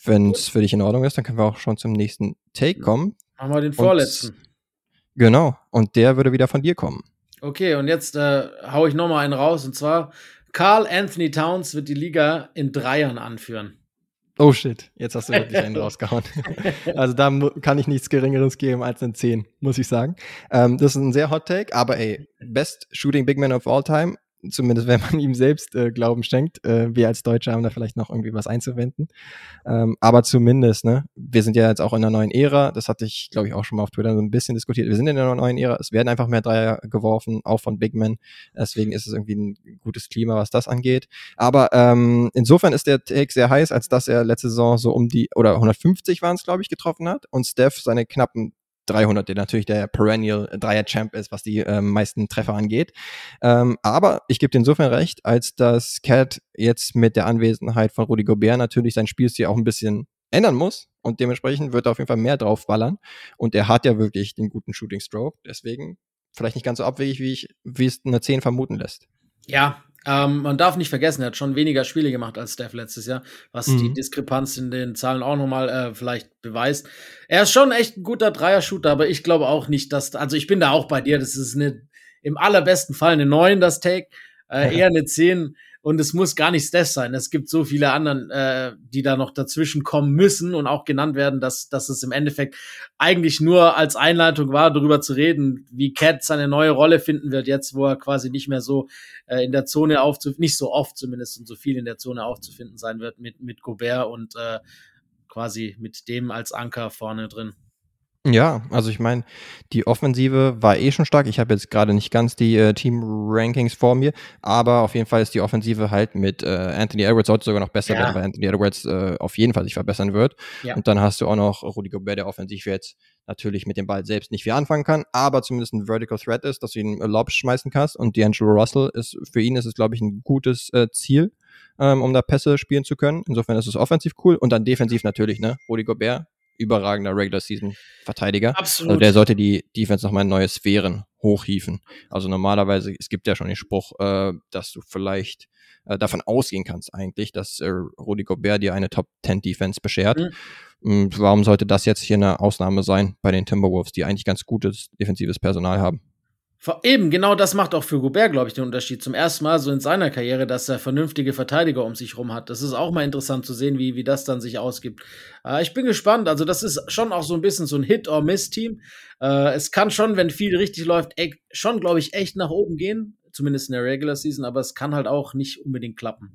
wenn es für dich in Ordnung ist, dann können wir auch schon zum nächsten Take kommen.
Machen wir den vorletzten. Und,
genau. Und der würde wieder von dir kommen.
Okay, und jetzt äh, hau ich nochmal einen raus. Und zwar, Carl Anthony Towns wird die Liga in Dreiern anführen.
Oh shit, jetzt hast du wirklich einen [laughs] rausgehauen. also da kann ich nichts Geringeres geben als ein 10, muss ich sagen. Ähm, das ist ein sehr Hot Take, aber ey, Best Shooting Big Man of All Time zumindest wenn man ihm selbst äh, Glauben schenkt. Äh, wir als Deutsche haben da vielleicht noch irgendwie was einzuwenden. Ähm, aber zumindest, ne, wir sind ja jetzt auch in einer neuen Ära. Das hatte ich, glaube ich, auch schon mal auf Twitter so ein bisschen diskutiert. Wir sind in einer neuen Ära. Es werden einfach mehr Dreier geworfen, auch von Big Men. Deswegen ist es irgendwie ein gutes Klima, was das angeht. Aber ähm, insofern ist der Take sehr heiß, als dass er letzte Saison so um die, oder 150 waren es, glaube ich, getroffen hat. Und Steph seine knappen 300, der natürlich der Perennial Dreier-Champ ist, was die ähm, meisten Treffer angeht. Ähm, aber ich gebe dir insofern recht, als dass Cat jetzt mit der Anwesenheit von Rudy Gobert natürlich sein Spielstil auch ein bisschen ändern muss und dementsprechend wird er auf jeden Fall mehr draufballern und er hat ja wirklich den guten Shooting Stroke, deswegen vielleicht nicht ganz so abwegig, wie ich, wie es eine 10 vermuten lässt.
Ja, ähm, man darf nicht vergessen, er hat schon weniger Spiele gemacht als Steph letztes Jahr, was mhm. die Diskrepanz in den Zahlen auch nochmal äh, vielleicht beweist. Er ist schon echt ein guter Dreier-Shooter, aber ich glaube auch nicht, dass, also ich bin da auch bei dir, das ist eine, im allerbesten Fall eine 9, das Take, äh, [laughs] eher eine 10. Und es muss gar nicht Steph sein. Es gibt so viele anderen, äh, die da noch dazwischen kommen müssen und auch genannt werden, dass, dass es im Endeffekt eigentlich nur als Einleitung war, darüber zu reden, wie Cat seine neue Rolle finden wird, jetzt, wo er quasi nicht mehr so äh, in der Zone aufzufinden, nicht so oft zumindest und so viel in der Zone aufzufinden sein wird mit, mit Gobert und äh, quasi mit dem als Anker vorne drin.
Ja, also ich meine, die Offensive war eh schon stark. Ich habe jetzt gerade nicht ganz die äh, Team-Rankings vor mir, aber auf jeden Fall ist die Offensive halt mit äh, Anthony Edwards sollte sogar noch besser ja. werden, weil Anthony Edwards äh, auf jeden Fall sich verbessern wird. Ja. Und dann hast du auch noch Rudy Gobert, der offensiv jetzt natürlich mit dem Ball selbst nicht viel anfangen kann, aber zumindest ein Vertical Threat ist, dass du ihn äh, Lobs schmeißen kannst. Und D'Angelo Russell ist, für ihn ist es, glaube ich, ein gutes äh, Ziel, ähm, um da Pässe spielen zu können. Insofern ist es offensiv cool. Und dann defensiv natürlich, ne? Rudy Gobert, überragender Regular Season Verteidiger. Absolut. Also der sollte die Defense nochmal in neue Sphären hochhieven. Also normalerweise, es gibt ja schon den Spruch, äh, dass du vielleicht äh, davon ausgehen kannst eigentlich, dass äh, Rudy Gobert dir eine Top 10 Defense beschert. Mhm. Und warum sollte das jetzt hier eine Ausnahme sein bei den Timberwolves, die eigentlich ganz gutes defensives Personal haben?
Eben, genau das macht auch für Gobert, glaube ich, den Unterschied. Zum ersten Mal so in seiner Karriere, dass er vernünftige Verteidiger um sich rum hat. Das ist auch mal interessant zu sehen, wie, wie das dann sich ausgibt. Äh, ich bin gespannt. Also, das ist schon auch so ein bisschen so ein Hit-or-Miss-Team. Äh, es kann schon, wenn viel richtig läuft, schon, glaube ich, echt nach oben gehen. Zumindest in der Regular Season, aber es kann halt auch nicht unbedingt klappen.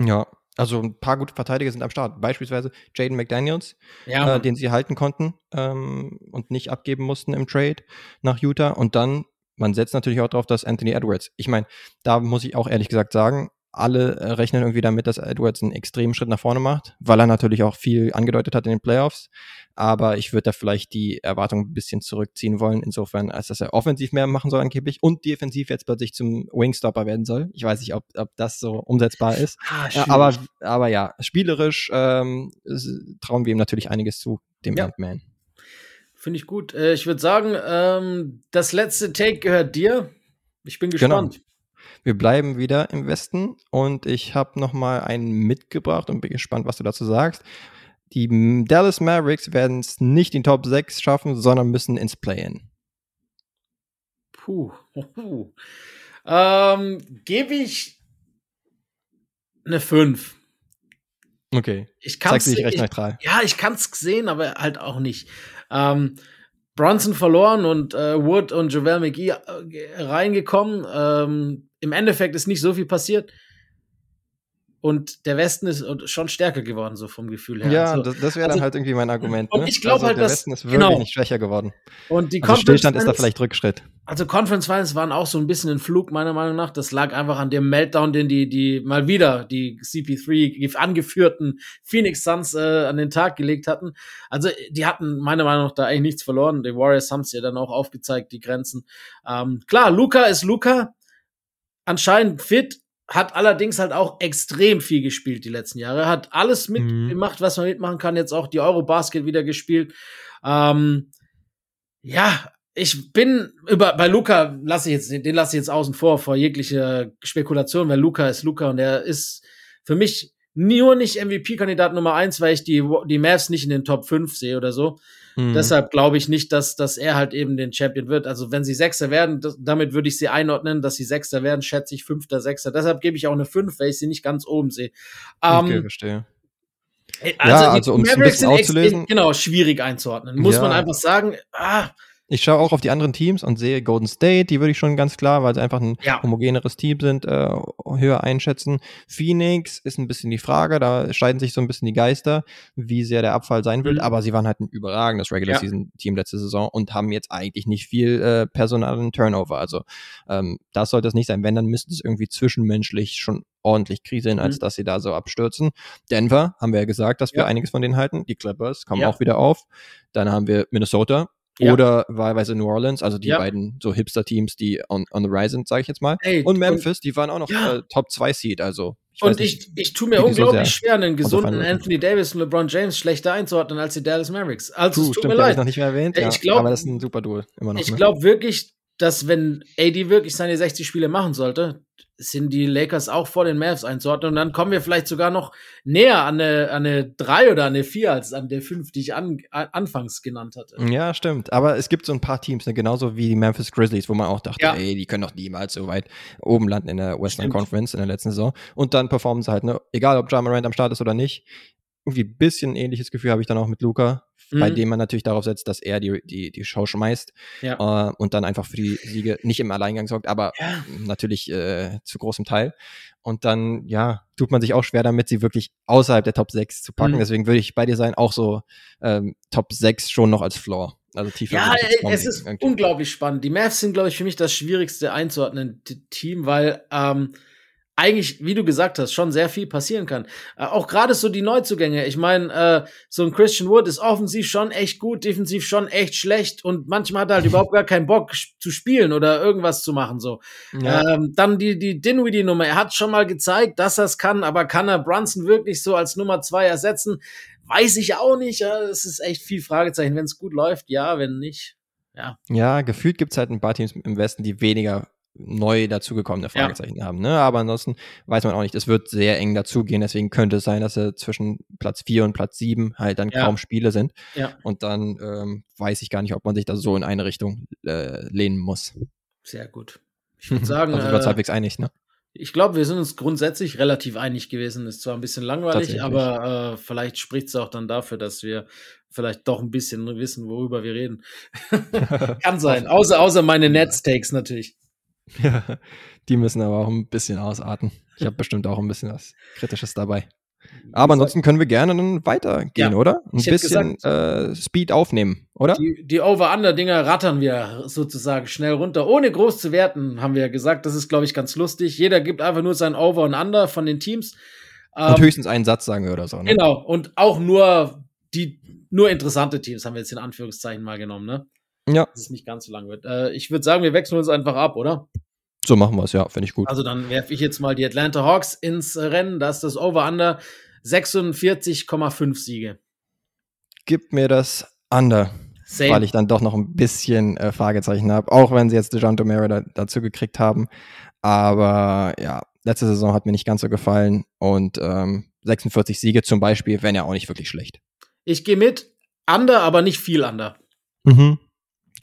Ja, Also ein paar gute Verteidiger sind am Start. Beispielsweise Jaden McDaniels,
Ja,
äh, den sie halten konnten ähm, und nicht abgeben mussten im Trade nach Utah. Und dann, man setzt natürlich auch darauf, dass Anthony Edwards, ich meine, da muss ich auch ehrlich gesagt sagen, alle äh, rechnen irgendwie damit, dass Edwards einen extremen Schritt nach vorne macht, weil er natürlich auch viel angedeutet hat in den Playoffs. Aber ich würde da vielleicht die Erwartung ein bisschen zurückziehen wollen, insofern, als dass er offensiv mehr machen soll angeblich und defensiv jetzt plötzlich zum Wingstopper werden soll. Ich weiß nicht, ob, ob das so umsetzbar ist.
ah, schwierig.
aber, aber ja, spielerisch ähm, trauen wir ihm natürlich einiges zu, dem
Ja.
Ant-Man.
Finde ich gut. Äh, ich würde sagen, ähm, das letzte Take gehört dir. Ich bin
Genau.
gespannt.
Wir bleiben wieder im Westen und ich habe noch mal einen mitgebracht und bin gespannt, was du dazu sagst. Die Dallas Mavericks werden es nicht in Top 6 schaffen, sondern müssen ins Play-In.
Puh. Puh. [laughs] Ähm, Gebe ich eine 5.
Okay.
Ich kann
Zeigst du dich recht
ich,
neutral.
Ja, ich kann es sehen, aber halt auch nicht. Ähm, Bronson verloren und äh, Wood und Javel McGee äh, reingekommen. Ähm, Im Endeffekt ist nicht so viel passiert. Und der Westen ist schon stärker geworden, so vom Gefühl her.
Ja,
Also,
das, das wäre
also-
dann halt irgendwie mein Argument.
und
Ne?
ich glaub
also
halt,
der
dass-
Westen ist wirklich
genau.
nicht schwächer geworden.
und die
Also Stillstand ist da vielleicht Rückschritt.
Also Conference Finals waren auch so ein bisschen ein Flug, meiner Meinung nach. Das lag einfach an dem Meltdown, den die, die mal wieder die CP3 angeführten Phoenix Suns äh, an den Tag gelegt hatten. Also die hatten meiner Meinung nach da eigentlich nichts verloren. Die Warriors haben es ja dann auch aufgezeigt, die Grenzen. Ähm, klar, Luca ist Luca. Anscheinend fit, hat allerdings halt auch extrem viel gespielt die letzten Jahre. Hat alles
Mhm.
mitgemacht, was man mitmachen kann. Jetzt auch die Eurobasket wieder gespielt. Ähm, ja, ich bin über bei Luca lasse ich jetzt den lasse ich jetzt außen vor vor jegliche Spekulation, weil Luca ist Luca und er ist für mich nur nicht MVP-Kandidat Nummer eins, weil ich die die Mavs nicht in den Top 5 sehe oder so.
Mhm.
Deshalb glaube ich nicht, dass, dass er halt eben den Champion wird. Also wenn sie Sechster werden, das, damit würde ich sie einordnen, dass sie Sechster werden, schätze ich Fünfter, Sechster. Deshalb gebe ich auch eine Fünf, weil ich sie nicht ganz oben sehe.
okay,
Ähm,
verstehe.
also,
Ja, also, um's ein
Mavericks
bisschen auszulösen-
Genau, schwierig einzuordnen. Muss
Ja.
man einfach sagen, ah,
Ich schaue auch auf die anderen Teams und sehe Golden State, die würde ich schon ganz klar, weil sie einfach ein
Ja.
homogeneres Team sind, äh, höher einschätzen. Phoenix ist ein bisschen die Frage, da scheiden sich so ein bisschen die Geister, wie sehr der Abfall sein wird,
Mhm.
aber sie waren halt ein überragendes Regular. Season Team letzte Saison und haben jetzt eigentlich nicht viel äh, personalen Turnover. Also ähm, das sollte es nicht sein. Wenn, dann müsste es irgendwie zwischenmenschlich schon ordentlich kriseln, als
Mhm.
dass sie da so abstürzen. Denver, haben wir ja gesagt, dass wir
Ja.
einiges von denen halten. Die Clippers kommen
Ja.
auch wieder auf. Dann haben wir Minnesota,
Ja.
oder wahlweise New Orleans, also die
Ja.
beiden so Hipster-Teams, die on, on the rise sind, sage ich jetzt mal.
Ey,
Und Memphis, die waren auch noch
Ja.
äh, Top 2 Seed, also ich
Und
nicht.
ich, ich tue mir
so
unglaublich
sehr
schwer, einen gesunden. Anthony Davis und LeBron James schlechter einzuordnen als die Dallas Mavericks. Also
Puh,
es tut
stimmt,
mir
ich
leid.
noch nicht mehr erwähnt.
Äh, ich glaub-
aber das ist ein super Duel, immer noch.
Ich
ne?
glaube wirklich, dass wenn AD wirklich seine 60 Spiele machen sollte, sind die Lakers auch vor den Mavs einzuordnen. Und dann kommen wir vielleicht sogar noch näher an eine, an eine 3 oder an eine 4 als an der 5, die ich an, an, anfangs genannt hatte.
Ja, stimmt. Aber es gibt so ein paar Teams, ne, genauso wie die Memphis Grizzlies, wo man auch dachte,
Ja.
ey, die können doch niemals so weit oben landen in der Western
Stimmt.
Conference in der letzten Saison. Und dann performen sie halt, ne, egal ob John Morant am Start ist oder nicht. Irgendwie ein bisschen ähnliches Gefühl habe ich dann auch mit Luca, bei
Mhm.
dem man natürlich darauf setzt, dass er die, die, die Show schmeißt
Ja.
äh, und dann einfach für die Siege nicht im Alleingang sorgt, aber
Ja.
natürlich äh, zu großem Teil. Und dann, ja, tut man sich auch schwer damit, sie wirklich außerhalb der Top 6 zu packen.
Mhm.
Deswegen würde ich bei dir sein, auch so ähm, Top 6 schon noch als Floor. Also tiefer.
Ja,
kaum
es ist
irgendwie.
unglaublich spannend. Die Mavs sind, glaube ich, für mich das schwierigste einzuordnende Team, weil ähm, eigentlich, wie du gesagt hast, schon sehr viel passieren kann. Äh, auch gerade so die Neuzugänge. Ich meine, äh, so ein Christian Wood ist offensiv schon echt gut, defensiv schon echt schlecht und manchmal hat er halt überhaupt gar keinen Bock zu spielen oder irgendwas zu machen. So.
Ja,
Ähm, dann die, die Dinwiddie-Nummer. Er hat schon mal gezeigt, dass er es kann, aber kann er Brunson wirklich so als Nummer zwei ersetzen? Weiß ich auch nicht. Es ist echt viel Fragezeichen. Wenn es gut läuft, ja, wenn nicht. Ja.
ja, gefühlt gibt es halt ein paar Teams im Westen, die weniger neu dazugekommene
Ja.
Fragezeichen haben. Ne? Aber ansonsten weiß man auch nicht. Es wird sehr eng dazugehen. Deswegen könnte es sein, dass er zwischen Platz 4 und Platz 7 halt dann
Ja.
kaum Spiele sind.
Ja.
Und dann ähm, weiß ich gar nicht, ob man sich da so in eine Richtung äh, lehnen muss.
Sehr gut. Ich würde [laughs] sagen,
also sind wir uns
äh,
halbwegs einig, ne?
ich glaube, wir sind uns grundsätzlich relativ einig gewesen. Ist zwar ein bisschen langweilig, aber äh, vielleicht spricht es auch dann dafür, dass wir vielleicht doch ein bisschen wissen, worüber wir reden. [laughs] [laughs] Kann sein. Außer, außer meine Netztakes natürlich. [laughs]
Ja, die müssen aber auch ein bisschen ausarten. Ich habe bestimmt auch ein bisschen was Kritisches dabei. Aber ansonsten können wir gerne dann weitergehen,
Ja,
oder? Ein bisschen äh, Speed aufnehmen, oder?
Die, die Over-Under-Dinger rattern wir sozusagen schnell runter, ohne groß zu werten, haben wir ja gesagt. Das ist, glaube ich, ganz lustig. Jeder gibt einfach nur sein Over und Under von den Teams.
Und
Ähm,
höchstens einen Satz sagen wir oder so. Ne?
Genau, und auch nur die nur interessante Teams haben wir jetzt in Anführungszeichen mal genommen, ne?
Ja,
Dass es nicht ganz so lang wird. Äh, ich würde sagen, wir wechseln uns einfach ab, oder?
so machen wir es, ja, finde ich gut.
Also dann werfe ich jetzt mal die Atlanta Hawks ins Rennen. Da ist das Over-Under 46,5 Siege.
Gib mir das Under,
Same.
weil ich dann doch noch ein bisschen äh, Fragezeichen habe, auch wenn sie jetzt DeJounte Murray da, dazu gekriegt haben. Aber ja, letzte Saison hat mir nicht ganz so gefallen und ähm, 46 Siege zum Beispiel wären ja auch nicht wirklich schlecht.
Ich gehe mit. Under, aber nicht viel under.
Mhm.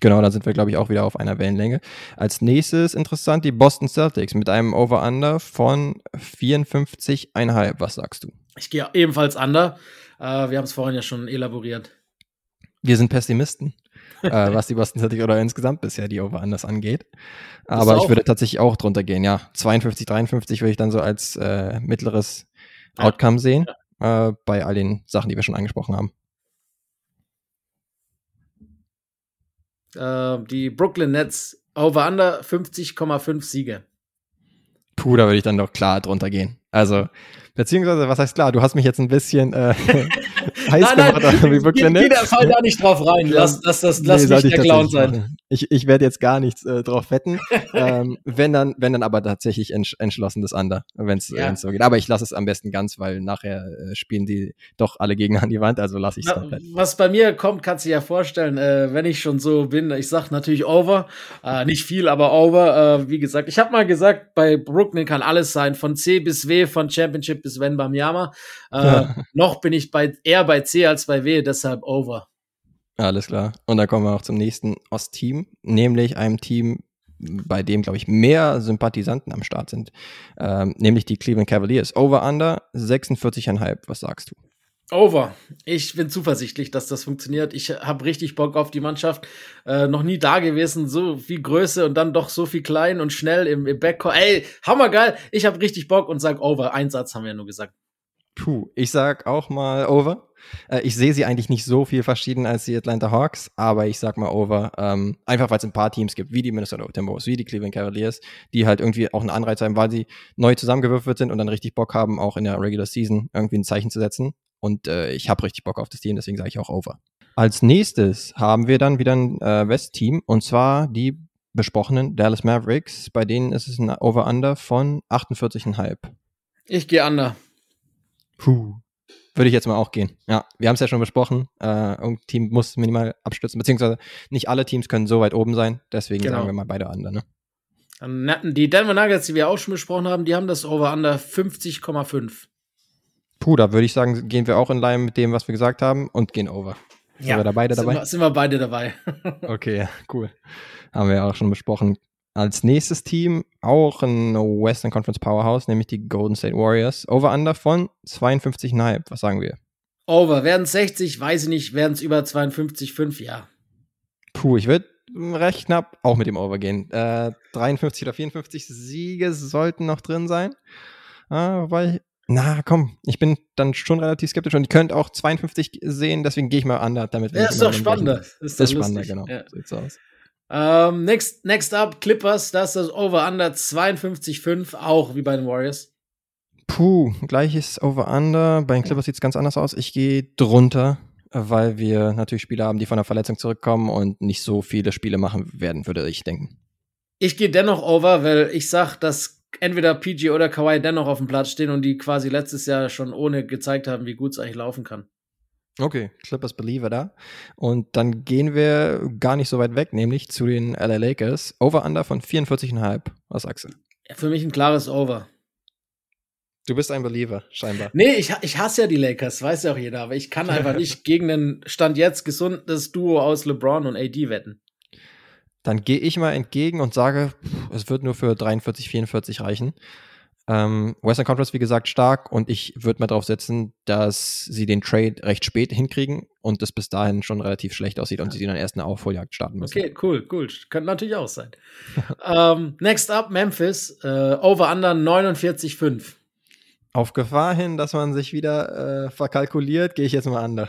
Genau, da sind wir, glaube ich, auch wieder auf einer Wellenlänge. Als nächstes interessant die Boston Celtics mit einem Over-Under von 54,5. Was sagst du?
Ich gehe ebenfalls under. Äh, wir haben es vorhin ja schon elaboriert.
Wir sind Pessimisten, äh, [laughs] was die Boston Celtics oder insgesamt bisher die Over-Unders angeht. Aber ich würde tatsächlich auch drunter gehen, ja. 52, 53 würde ich dann so als äh, mittleres
Ja.
Outcome sehen, äh, bei all den Sachen, die wir schon angesprochen haben.
Äh, die Brooklyn Nets Over-Under 50,5 Siege.
Puh, da würde ich dann doch klar drunter gehen. Also, beziehungsweise, was heißt klar? Du hast mich jetzt ein bisschen äh, [laughs] [laughs] heiß gemacht, aber wie Brooklyn
Jeder
Nets.
fall da nicht drauf rein. Lass, lass, das, lass
Nee, ich
der Clown sein.
Ich, ich werde jetzt gar nichts äh, drauf wetten. ähm, wenn, dann, wenn dann aber tatsächlich entsch entschlossen das Under, wenn es
Ja.
so geht. Aber ich lasse es am besten ganz, weil nachher äh, spielen die doch alle gegen an die Wand, also lasse ich es komplett.
was bei mir kommt, kannst du dir ja vorstellen, äh, wenn ich schon so bin, ich sag natürlich over, äh, nicht viel, aber over. Äh, wie gesagt, ich habe mal gesagt, bei Brooklyn kann alles sein, von C bis W, von Championship bis Wenbanyama. Äh,
Ja. [laughs]
Noch bin ich bei eher bei C als bei W, deshalb over.
Alles klar. Und dann kommen wir auch zum nächsten Ostteam, nämlich einem Team, bei dem, glaube ich, mehr Sympathisanten am Start sind. Ähm, nämlich die Cleveland Cavaliers. Over-Under 46,5. Was sagst du?
Over. Ich bin zuversichtlich, dass das funktioniert. Ich habe richtig Bock auf die Mannschaft. Äh, noch nie da gewesen, so viel Größe und dann doch so viel klein und schnell im, im Backcourt. Ey, hammergeil. Ich habe richtig Bock und sag Over. Ein Satz haben wir ja nur gesagt.
Puh, ich sag auch mal over. Äh, ich sehe sie eigentlich nicht so viel verschieden als die Atlanta Hawks, aber ich sag mal over. Ähm, einfach weil es ein paar Teams gibt, wie die Minnesota Timberwolves, wie die Cleveland Cavaliers, die halt irgendwie auch einen Anreiz haben, weil sie neu zusammengewürfelt sind und dann richtig Bock haben, auch in der Regular Season irgendwie ein Zeichen zu setzen. Und äh, ich habe richtig Bock auf das Team, deswegen sage ich auch over. Als nächstes haben wir dann wieder ein äh, West-Team und zwar die besprochenen Dallas Mavericks. Bei denen ist es ein Over-Under von 48,5.
Ich gehe under.
Puh. Würde ich jetzt mal auch gehen. Ja, wir haben es ja schon besprochen. Äh, ein Team muss minimal abstürzen, beziehungsweise nicht alle Teams können so weit oben sein. Deswegen
Genau.
sagen wir mal beide andere. Ne?
Die Denver Nuggets, die wir auch schon besprochen haben, die haben das Over-Under 50,5.
Puh, da würde ich sagen, gehen wir auch in Line mit dem, was wir gesagt haben und gehen over. Sind wir da beide
sind
dabei?
Wir, sind wir beide dabei.
Okay, ja, cool. Haben wir ja auch schon besprochen. Als nächstes Team auch ein Western Conference Powerhouse, nämlich die Golden State Warriors. Over-Under von 52,5. Was sagen wir?
Over. Werden es 60? Weiß ich nicht. Werden es über 52,5? Ja.
Puh, ich würde recht knapp auch mit dem Over gehen. Äh, 53 oder 54 Siege sollten noch drin sein. Ah, wobei, na komm, ich bin dann schon relativ skeptisch und ihr könnt auch 52 sehen, deswegen gehe ich mal under, damit wir
Ja, ist doch spannender. Ist,
Das
doch
ist spannender, genau.
Ja.
So sieht's aus.
Ähm, next, next up, Clippers, das ist das Over-Under 52,5, auch wie bei den Warriors.
Puh, gleiches Over-Under. Bei den Clippers sieht es ganz anders aus. Ich gehe drunter, weil wir natürlich Spieler haben, die von der Verletzung zurückkommen und nicht so viele Spiele machen werden, würde ich denken.
Ich gehe dennoch over, weil ich sag, dass entweder PG oder Kawhi dennoch auf dem Platz stehen und die quasi letztes Jahr schon ohne gezeigt haben, wie gut es eigentlich laufen kann.
Okay, Clippers Believer da. Und dann gehen wir gar nicht so weit weg, nämlich zu den LA Lakers. Over-Under von 44,5. Was sagst du?
Ja, Für mich ein klares Over.
Du bist ein Believer, scheinbar.
Nee, ich, ich hasse ja die Lakers, weiß ja auch jeder, aber ich kann [laughs] einfach nicht gegen ein Stand jetzt gesundes Duo aus LeBron und AD wetten.
Dann gehe ich mal entgegen und sage, pff, es wird nur für 43, 44 reichen. Ähm, Western Conference, wie gesagt, stark und ich würde mal drauf setzen, dass sie den Trade recht spät hinkriegen und es bis dahin schon relativ schlecht aussieht und sie dann erst eine Aufholjagd starten müssen.
Okay, cool, cool. Könnte natürlich auch sein. [laughs] ähm, next up, Memphis. Äh, Over-Under 49,5.
Auf Gefahr hin, dass man sich wieder äh, verkalkuliert, gehe ich jetzt mal under.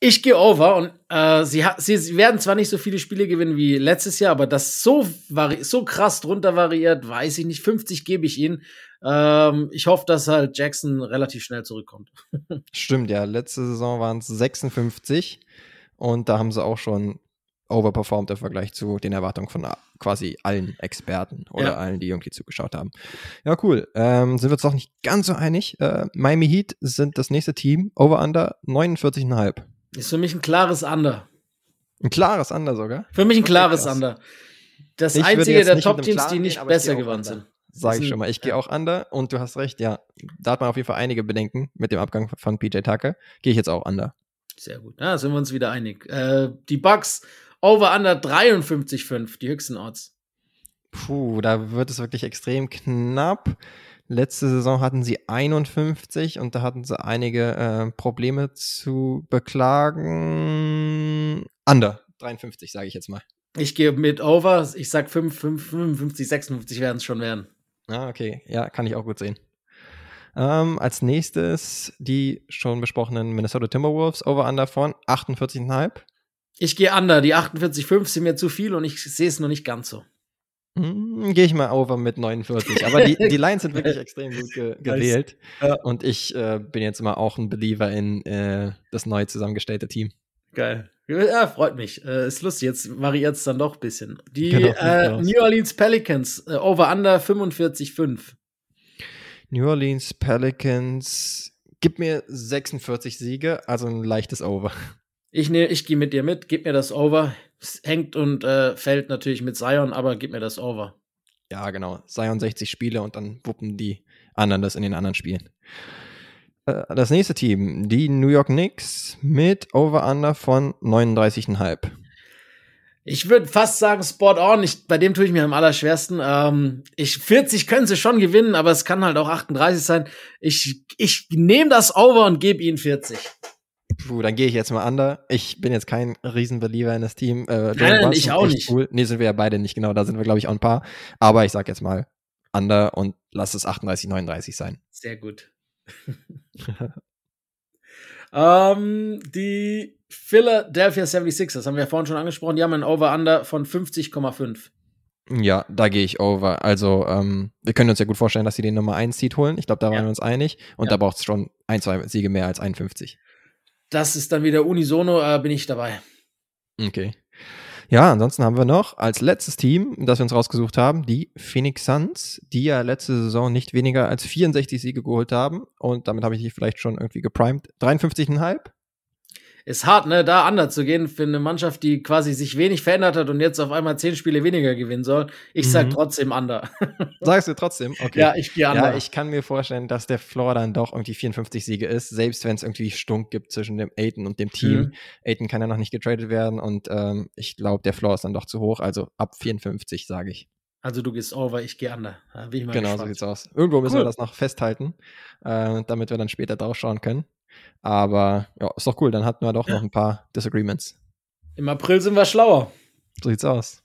Ich gehe over und äh, sie, sie, sie werden zwar nicht so viele Spiele gewinnen wie letztes Jahr, aber das so, so krass drunter variiert, weiß ich nicht. 50 gebe ich ihnen. Ähm, ich hoffe, dass halt Jackson relativ schnell zurückkommt. [laughs]
Stimmt, ja. Letzte Saison waren es 56 und da haben sie auch schon overperformed im Vergleich zu den Erwartungen von quasi allen Experten oder ja. allen, die irgendwie zugeschaut haben. Ja, cool. Ähm, sind wir uns doch nicht ganz so einig. Äh, Miami Heat sind das nächste Team. Over-Under 49,5.
Ist für mich ein klares Under.
Ein klares Under sogar?
Für mich ein klares okay, Under. Das ich einzige der Top-Teams, die nicht besser geworden sind.
Sage ich schon mal. Ich gehe auch Under und du hast recht, ja. Da hat man auf jeden Fall einige Bedenken mit dem Abgang von PJ Tucker. Gehe ich jetzt auch Under.
Sehr gut. Ja, sind wir uns wieder einig. Äh, die Bucks over Under 53,5, die höchsten Odds.
Puh, da wird es wirklich extrem knapp. Letzte Saison hatten sie 51 und da hatten sie einige äh, Probleme zu beklagen. Under 53, sage ich jetzt mal.
Ich gehe mit over. Ich sag 5, 5, 55, 56 werden es schon werden.
Ah, okay. Ja, kann ich auch gut sehen. Ähm, als nächstes die schon besprochenen Minnesota Timberwolves Over-Under von 48,5.
Ich gehe under. Die 48,5 sind mir zu viel und ich sehe es noch nicht ganz so.
Hm, Gehe ich mal over mit 49. Aber die, die Lines sind wirklich [laughs] extrem gut ge gewählt. Ja. Und ich äh, bin jetzt immer auch ein Believer in äh, das neu zusammengestellte Team.
Geil. Ja, freut mich. Äh, ist lustig. Jetzt variiert es dann doch ein bisschen. Die genau, äh, New Orleans Pelicans, äh, over under 45,5.
New Orleans Pelicans, gib mir 46 Siege, also ein leichtes Over.
Ich, ne, ich gehe mit dir mit, gib mir das Over. Es hängt und äh, fällt natürlich mit Zion, aber gib mir das Over.
Ja, genau. Zion 60 Spiele und dann wuppen die anderen das in den anderen Spielen. Äh, das nächste Team, die New York Knicks mit Over-Under von 39,5.
Ich würde fast sagen Spot on. Ich, bei dem tue ich mir am allerschwersten. Ähm, ich 40 können sie schon gewinnen, aber es kann halt auch 38 sein. Ich, ich nehme das Over und gebe ihnen 40.
Puh, dann gehe ich jetzt mal under. Ich bin jetzt kein Riesenbeliever in das Team.
Äh, nein, nein ich auch nicht.
Cool. Nee, sind wir ja beide nicht genau. Da sind wir, glaube ich, auch ein paar. Aber ich sag jetzt mal under und lass es 38, 39 sein.
Sehr gut. [laughs] ähm, die Philadelphia 76ers haben wir ja vorhin schon angesprochen. Die haben ein Over-Under von 50,5.
Ja, da gehe ich over. Also, ähm, wir können uns ja gut vorstellen, dass sie den Nummer 1 Seed holen. Ich glaube, da waren ja. wir uns einig. Und ja. da braucht es schon ein, zwei Siege mehr als 51
das ist dann wieder unisono, äh, bin ich dabei.
Okay. Ja, ansonsten haben wir noch als letztes Team, das wir uns rausgesucht haben, die Phoenix Suns, die ja letzte Saison nicht weniger als 64 Siege geholt haben. Und damit habe ich die vielleicht schon irgendwie geprimed. 53,5?
Ist hart, ne, da anders zu gehen für eine Mannschaft, die quasi sich wenig verändert hat und jetzt auf einmal zehn Spiele weniger gewinnen soll. Ich mhm. sag trotzdem under. [laughs]
Sagst du trotzdem? Okay.
Ja, ich gehe under.
Ja, ich kann mir vorstellen, dass der Floor dann doch irgendwie 54 Siege ist, selbst wenn es irgendwie Stunk gibt zwischen dem Aiden und dem Team. Mhm. Aiden kann ja noch nicht getradet werden und ähm, ich glaube, der Floor ist dann doch zu hoch, also ab 54 sage ich.
Also du gehst over, ich gehe under.
genau, gespannt. so sieht's aus. Irgendwo müssen cool. wir das noch festhalten, äh, damit wir dann später drauf schauen können. Aber ja, ist doch cool. Dann hatten wir doch ja. noch ein paar Disagreements.
Im April sind wir schlauer.
So sieht's aus.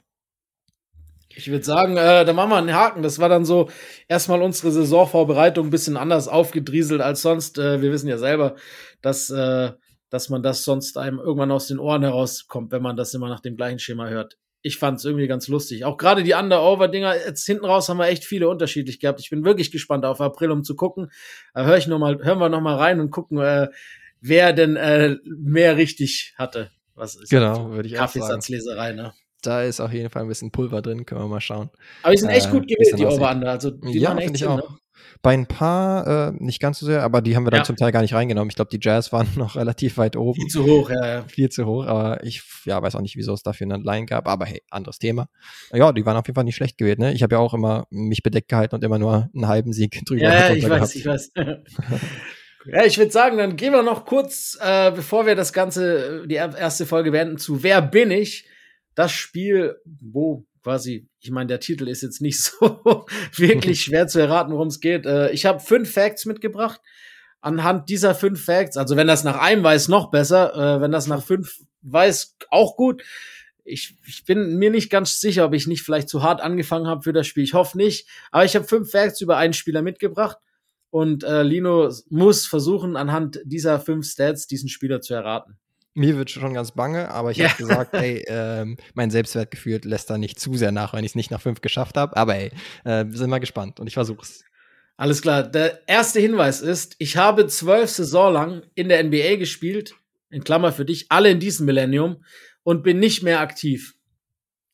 Ich würde sagen, äh, da machen wir einen Haken. Das war dann so erstmal unsere Saisonvorbereitung ein bisschen anders aufgedrieselt als sonst. Äh, wir wissen ja selber, dass, äh, dass man das sonst einem irgendwann aus den Ohren herauskommt, wenn man das immer nach dem gleichen Schema hört ich fand es irgendwie ganz lustig. Auch gerade die Under-Over-Dinger, jetzt hinten raus haben wir echt viele unterschiedlich gehabt. Ich bin wirklich gespannt auf April, um zu gucken. Äh, hör ich noch mal, hören wir noch mal rein und gucken, äh, wer denn äh, mehr richtig hatte.
Was ist genau, würde ich
Kaffeesatzleserei, ne?
Da ist auf jeden Fall ein bisschen Pulver drin, können wir mal schauen.
Aber die sind echt äh, gut gewählt, die Over-Under. Also, die
ja, finde ich auch. Ne? Bei ein paar äh, nicht ganz so sehr, aber die haben wir dann ja. zum Teil gar nicht reingenommen. Ich glaube, die Jazz waren [laughs] noch relativ weit oben.
Viel zu hoch, ja, ja.
Viel zu hoch, aber ich ja, weiß auch nicht, wieso es dafür eine Line gab. Aber hey, anderes Thema. Ja, die waren auf jeden Fall nicht schlecht gewählt. Ne? Ich habe ja auch immer mich bedeckt gehalten und immer nur einen halben Sieg [laughs] drüber.
Ja, ich weiß, gehabt. ich weiß. [laughs] Ja, ich würde sagen, dann gehen wir noch kurz, äh, bevor wir das Ganze, die erste Folge beenden, zu Wer bin ich? Das Spiel, wo quasi, ich meine, der Titel ist jetzt nicht [laughs] so wirklich [laughs] schwer zu erraten, worum es geht. Äh, ich habe fünf Facts mitgebracht. Anhand dieser fünf Facts, also wenn das nach einem weiß, noch besser. Äh, wenn das nach fünf weiß, auch gut. Ich, ich bin mir nicht ganz sicher, ob ich nicht vielleicht zu hart angefangen habe für das Spiel. Ich hoffe nicht. Aber ich habe fünf Facts über einen Spieler mitgebracht. Und äh, Lino muss versuchen, anhand dieser fünf Stats diesen Spieler zu erraten.
Mir wird schon ganz bange, aber ich
Ja.
habe gesagt, [laughs] ey, ähm, mein Selbstwertgefühl lässt da nicht zu sehr nach, wenn ich es nicht nach fünf geschafft habe. Aber ey, äh, sind mal gespannt und ich versuch's.
Alles klar. Der erste Hinweis ist, ich habe zwölf Saison lang in der NBA gespielt, in Klammer für dich, alle in diesem Millennium und bin nicht mehr aktiv.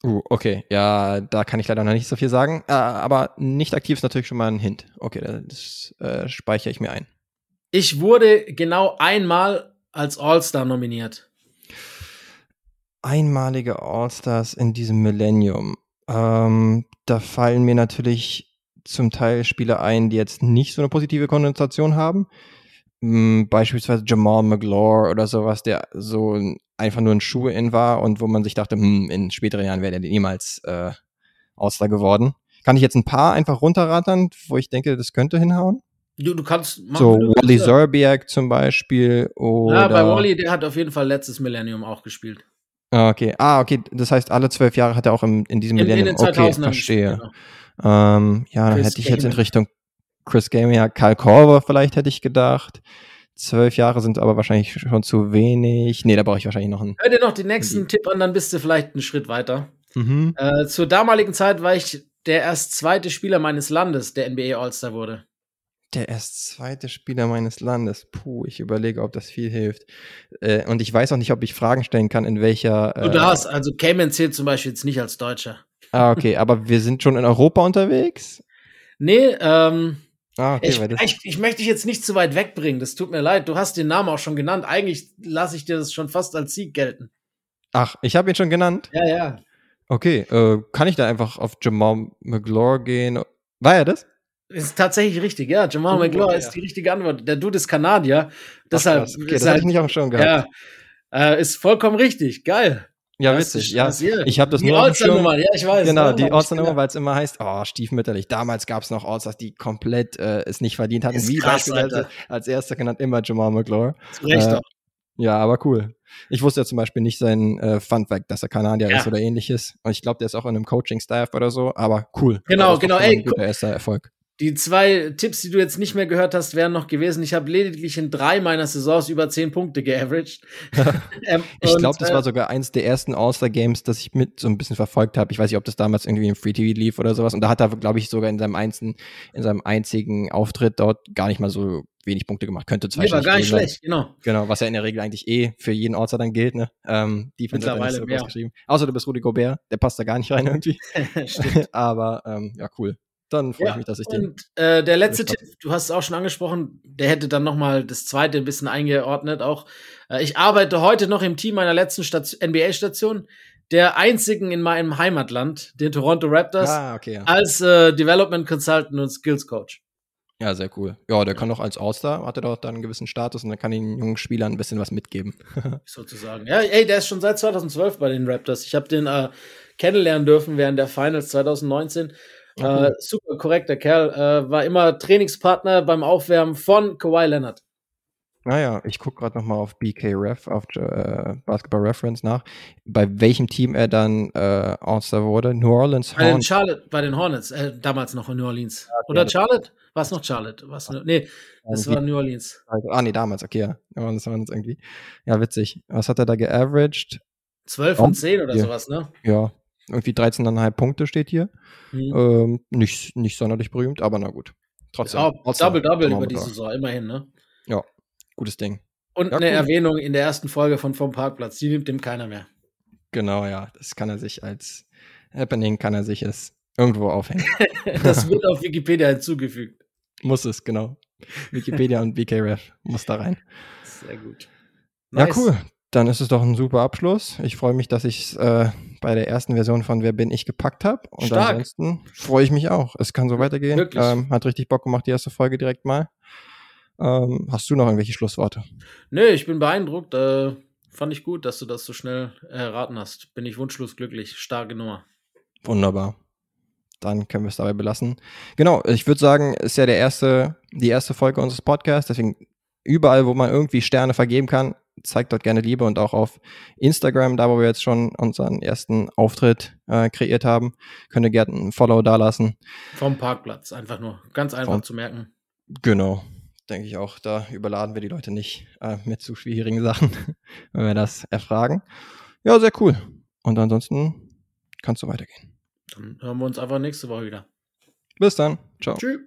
Uh, okay, ja, da kann ich leider noch nicht so viel sagen. Äh, aber nicht aktiv ist natürlich schon mal ein Hint. Okay, das äh, speichere ich mir ein.
Ich wurde genau einmal als All-Star nominiert.
Einmalige All-Stars in diesem Millennium. Ähm, da fallen mir natürlich zum Teil Spieler ein, die jetzt nicht so eine positive Konnotation haben. Hm, beispielsweise Jamal McGlure oder sowas, der so ein, einfach nur ein Schuh-In war und wo man sich dachte, hm, in späteren Jahren wäre der niemals äh, All-Star geworden. Kann ich jetzt ein paar einfach runterrattern, wo ich denke, das könnte hinhauen?
Du, du kannst machen,
so
du
Wally. Zerbiak zum Beispiel oder
Ja, bei Wally, der hat auf jeden Fall letztes Millennium auch gespielt.
Ah, okay. Ah, okay. Das heißt, alle zwölf Jahre hat er auch im, in diesem
In, in
Millennium.
den
Okay,
2000ern
verstehe.
gespielt,
Ähm, ja, dann
Chris
hätte ich jetzt in
Gamer.
Richtung Chris Gamer, Kyle Korver vielleicht hätte ich gedacht. Zwölf Jahre sind aber wahrscheinlich schon zu wenig. Nee, da brauche ich wahrscheinlich noch einen.
Hör dir noch den nächsten Tipp an, dann bist du vielleicht einen Schritt weiter.
Mhm.
Äh, zur damaligen Zeit war ich der erst zweite Spieler meines Landes, der NBA All-Star wurde.
Der erst zweite Spieler meines Landes. Puh, ich überlege, ob das viel hilft. Äh, und ich weiß auch nicht, ob ich Fragen stellen kann, in welcher.
Du
äh,
darfst, also Cayman zählt zum Beispiel jetzt nicht als Deutscher.
Ah, okay, aber wir sind schon in Europa unterwegs?
Nee, ähm,
Ah, okay,
ich, ich, ich möchte dich jetzt nicht zu weit wegbringen, das tut mir leid. Du hast den Namen auch schon genannt. Eigentlich lasse ich dir das schon fast als Sieg gelten.
Ach, ich habe ihn schon genannt.
Ja, ja.
Okay, äh, kann ich da einfach auf Jamal McGlure gehen? War er das?
Ist tatsächlich richtig, ja. Jamal
Oh,
McGlure
ja.
ist die richtige Antwort. Der Dude ist Kanadier. Deshalb
Ach, okay,
ist
das hatte
halt,
ich nicht auf dem Schirm gehabt.
ja, äh, ist vollkommen richtig. Geil.
Ja,
Das
witzig. Ja, ich habe das
Die
nur Schirm.
All-Star-Nummer, ja, ich weiß.
Genau,
ja,
die Ortsnummer, weil es immer heißt, oh, stiefmütterlich. Damals gab es noch Ortsstars, die komplett äh, es nicht verdient hatten.
Ist
Wie
krass,
als erster genannt immer Jamal McGlure.
Zu Recht
Äh,
auch.
Ja, aber cool. Ich wusste ja zum Beispiel nicht sein äh, Fun Fact, dass er Kanadier
Ja.
ist oder ähnliches. Und ich glaube, der ist auch in einem Coaching-Staff oder so, aber cool.
Genau,
doch
genau,
schon
ey,
guter erster Erfolg.
Die zwei Tipps, die du jetzt nicht mehr gehört hast, wären noch gewesen. Ich habe lediglich in drei meiner Saisons über zehn Punkte geaveraged. [laughs] [laughs] ähm,
Ich glaube, das
äh,
war sogar eins der ersten All-Star-Games, das ich mit so ein bisschen verfolgt habe. Ich weiß nicht, ob das damals irgendwie im Free TV lief oder sowas. Und da hat er, glaube ich, sogar in seinem, einzigen, in seinem einzigen Auftritt dort gar nicht mal so wenig Punkte gemacht. Könnte
Nee, war gar nicht schlecht, genau.
Genau, was ja in der Regel eigentlich eh für jeden All-Star dann gilt, ne? Ähm, Defense hat er
Mittlerweile mehr.
groß geschrieben. Außer du bist Rudy Gobert, der passt da gar nicht rein [laughs] irgendwie.
Stimmt.
Aber ähm, ja, cool. Dann freue ich mich, dass ich den.
Und äh, der letzte. Tipp, du hast es auch schon angesprochen, der hätte dann noch mal das zweite ein bisschen eingeordnet. Auch äh, ich arbeite heute noch im Team meiner letzten NBA-Station, der einzigen in meinem Heimatland, den Toronto Raptors,
Ah, okay. Ja.
als äh, Development Consultant und Skills Coach.
ja, sehr cool. Ja, der kann doch als All-Star, hat er doch dann einen gewissen Status und dann kann den jungen Spielern ein bisschen was mitgeben. [laughs]
sozusagen. Ja, ey, der ist schon seit 2012 bei den Raptors. Ich habe den äh, kennenlernen dürfen während der Finals 2019.
Ah,
Äh, super korrekter Kerl. Äh, war immer Trainingspartner beim Aufwärmen von Kawhi Leonard.
Naja, ich gucke gerade nochmal auf BK Ref, auf äh, Basketball Reference nach, bei welchem Team er dann äh, All-Star wurde. New Orleans
Bei den
Hornets.
Charlotte, bei den Hornets, äh, damals noch in New Orleans.
okay,
Oder
das-
Charlotte? War es noch Charlotte? War's nur, nee, das
Irgendwie-
war New Orleans.
Also, ah, nee, damals, okay, ja. New Orleans Hornets irgendwie. Ja, witzig. Was hat er da geaveraged?
12
Oh,
und 10 oder
ja.
sowas, ne?
Ja, irgendwie 13,5 Punkte steht hier.
Mhm.
Ähm, nicht, nicht sonderlich berühmt, aber na gut. Trotzdem.
Ja. Double-Double über die
sagen.
Saison, immerhin, ne?
Gutes Ding.
Und
Ja,
eine
cool.
Erwähnung in der ersten Folge von Vom Parkplatz, die nimmt dem keiner mehr.
Genau, ja. Das kann er sich als Happening, kann er sich es irgendwo aufhängen. [laughs]
Das wird [laughs] auf Wikipedia hinzugefügt.
Muss es, genau. Wikipedia und BKRef muss da rein.
Sehr gut.
Ja, cool. Dann ist es doch ein super Abschluss. Ich freue mich, dass ich es äh, bei der ersten Version von Wer bin ich gepackt habe. Und
Stark.
ansonsten freue ich mich auch. Es kann so weitergehen. Ähm, hat richtig Bock gemacht, die erste Folge direkt mal. Ähm, hast du noch irgendwelche Schlussworte?
Nö, ich bin beeindruckt. Äh, fand ich gut, dass du das so schnell erraten hast. Bin ich wunschlos glücklich. Starke Nummer.
Wunderbar. Dann können wir es dabei belassen. Genau, ich würde sagen, ist ja der erste, die erste Folge unseres Podcasts, deswegen überall, wo man irgendwie Sterne vergeben kann, zeigt dort gerne Liebe und auch auf Instagram, da wo wir jetzt schon unseren ersten Auftritt äh, kreiert haben, könnt ihr gerne ein Follow dalassen.
Vom Parkplatz. Einfach nur. Ganz einfach
Vom-
zu merken.
Genau, denke ich auch. Da überladen wir die Leute nicht äh, mit zu schwierigen [laughs] Sachen, wenn wir das erfragen. Ja, sehr cool. Und ansonsten kannst du weitergehen.
Dann hören wir uns einfach nächste Woche wieder.
Bis dann. Ciao.
Tschüss.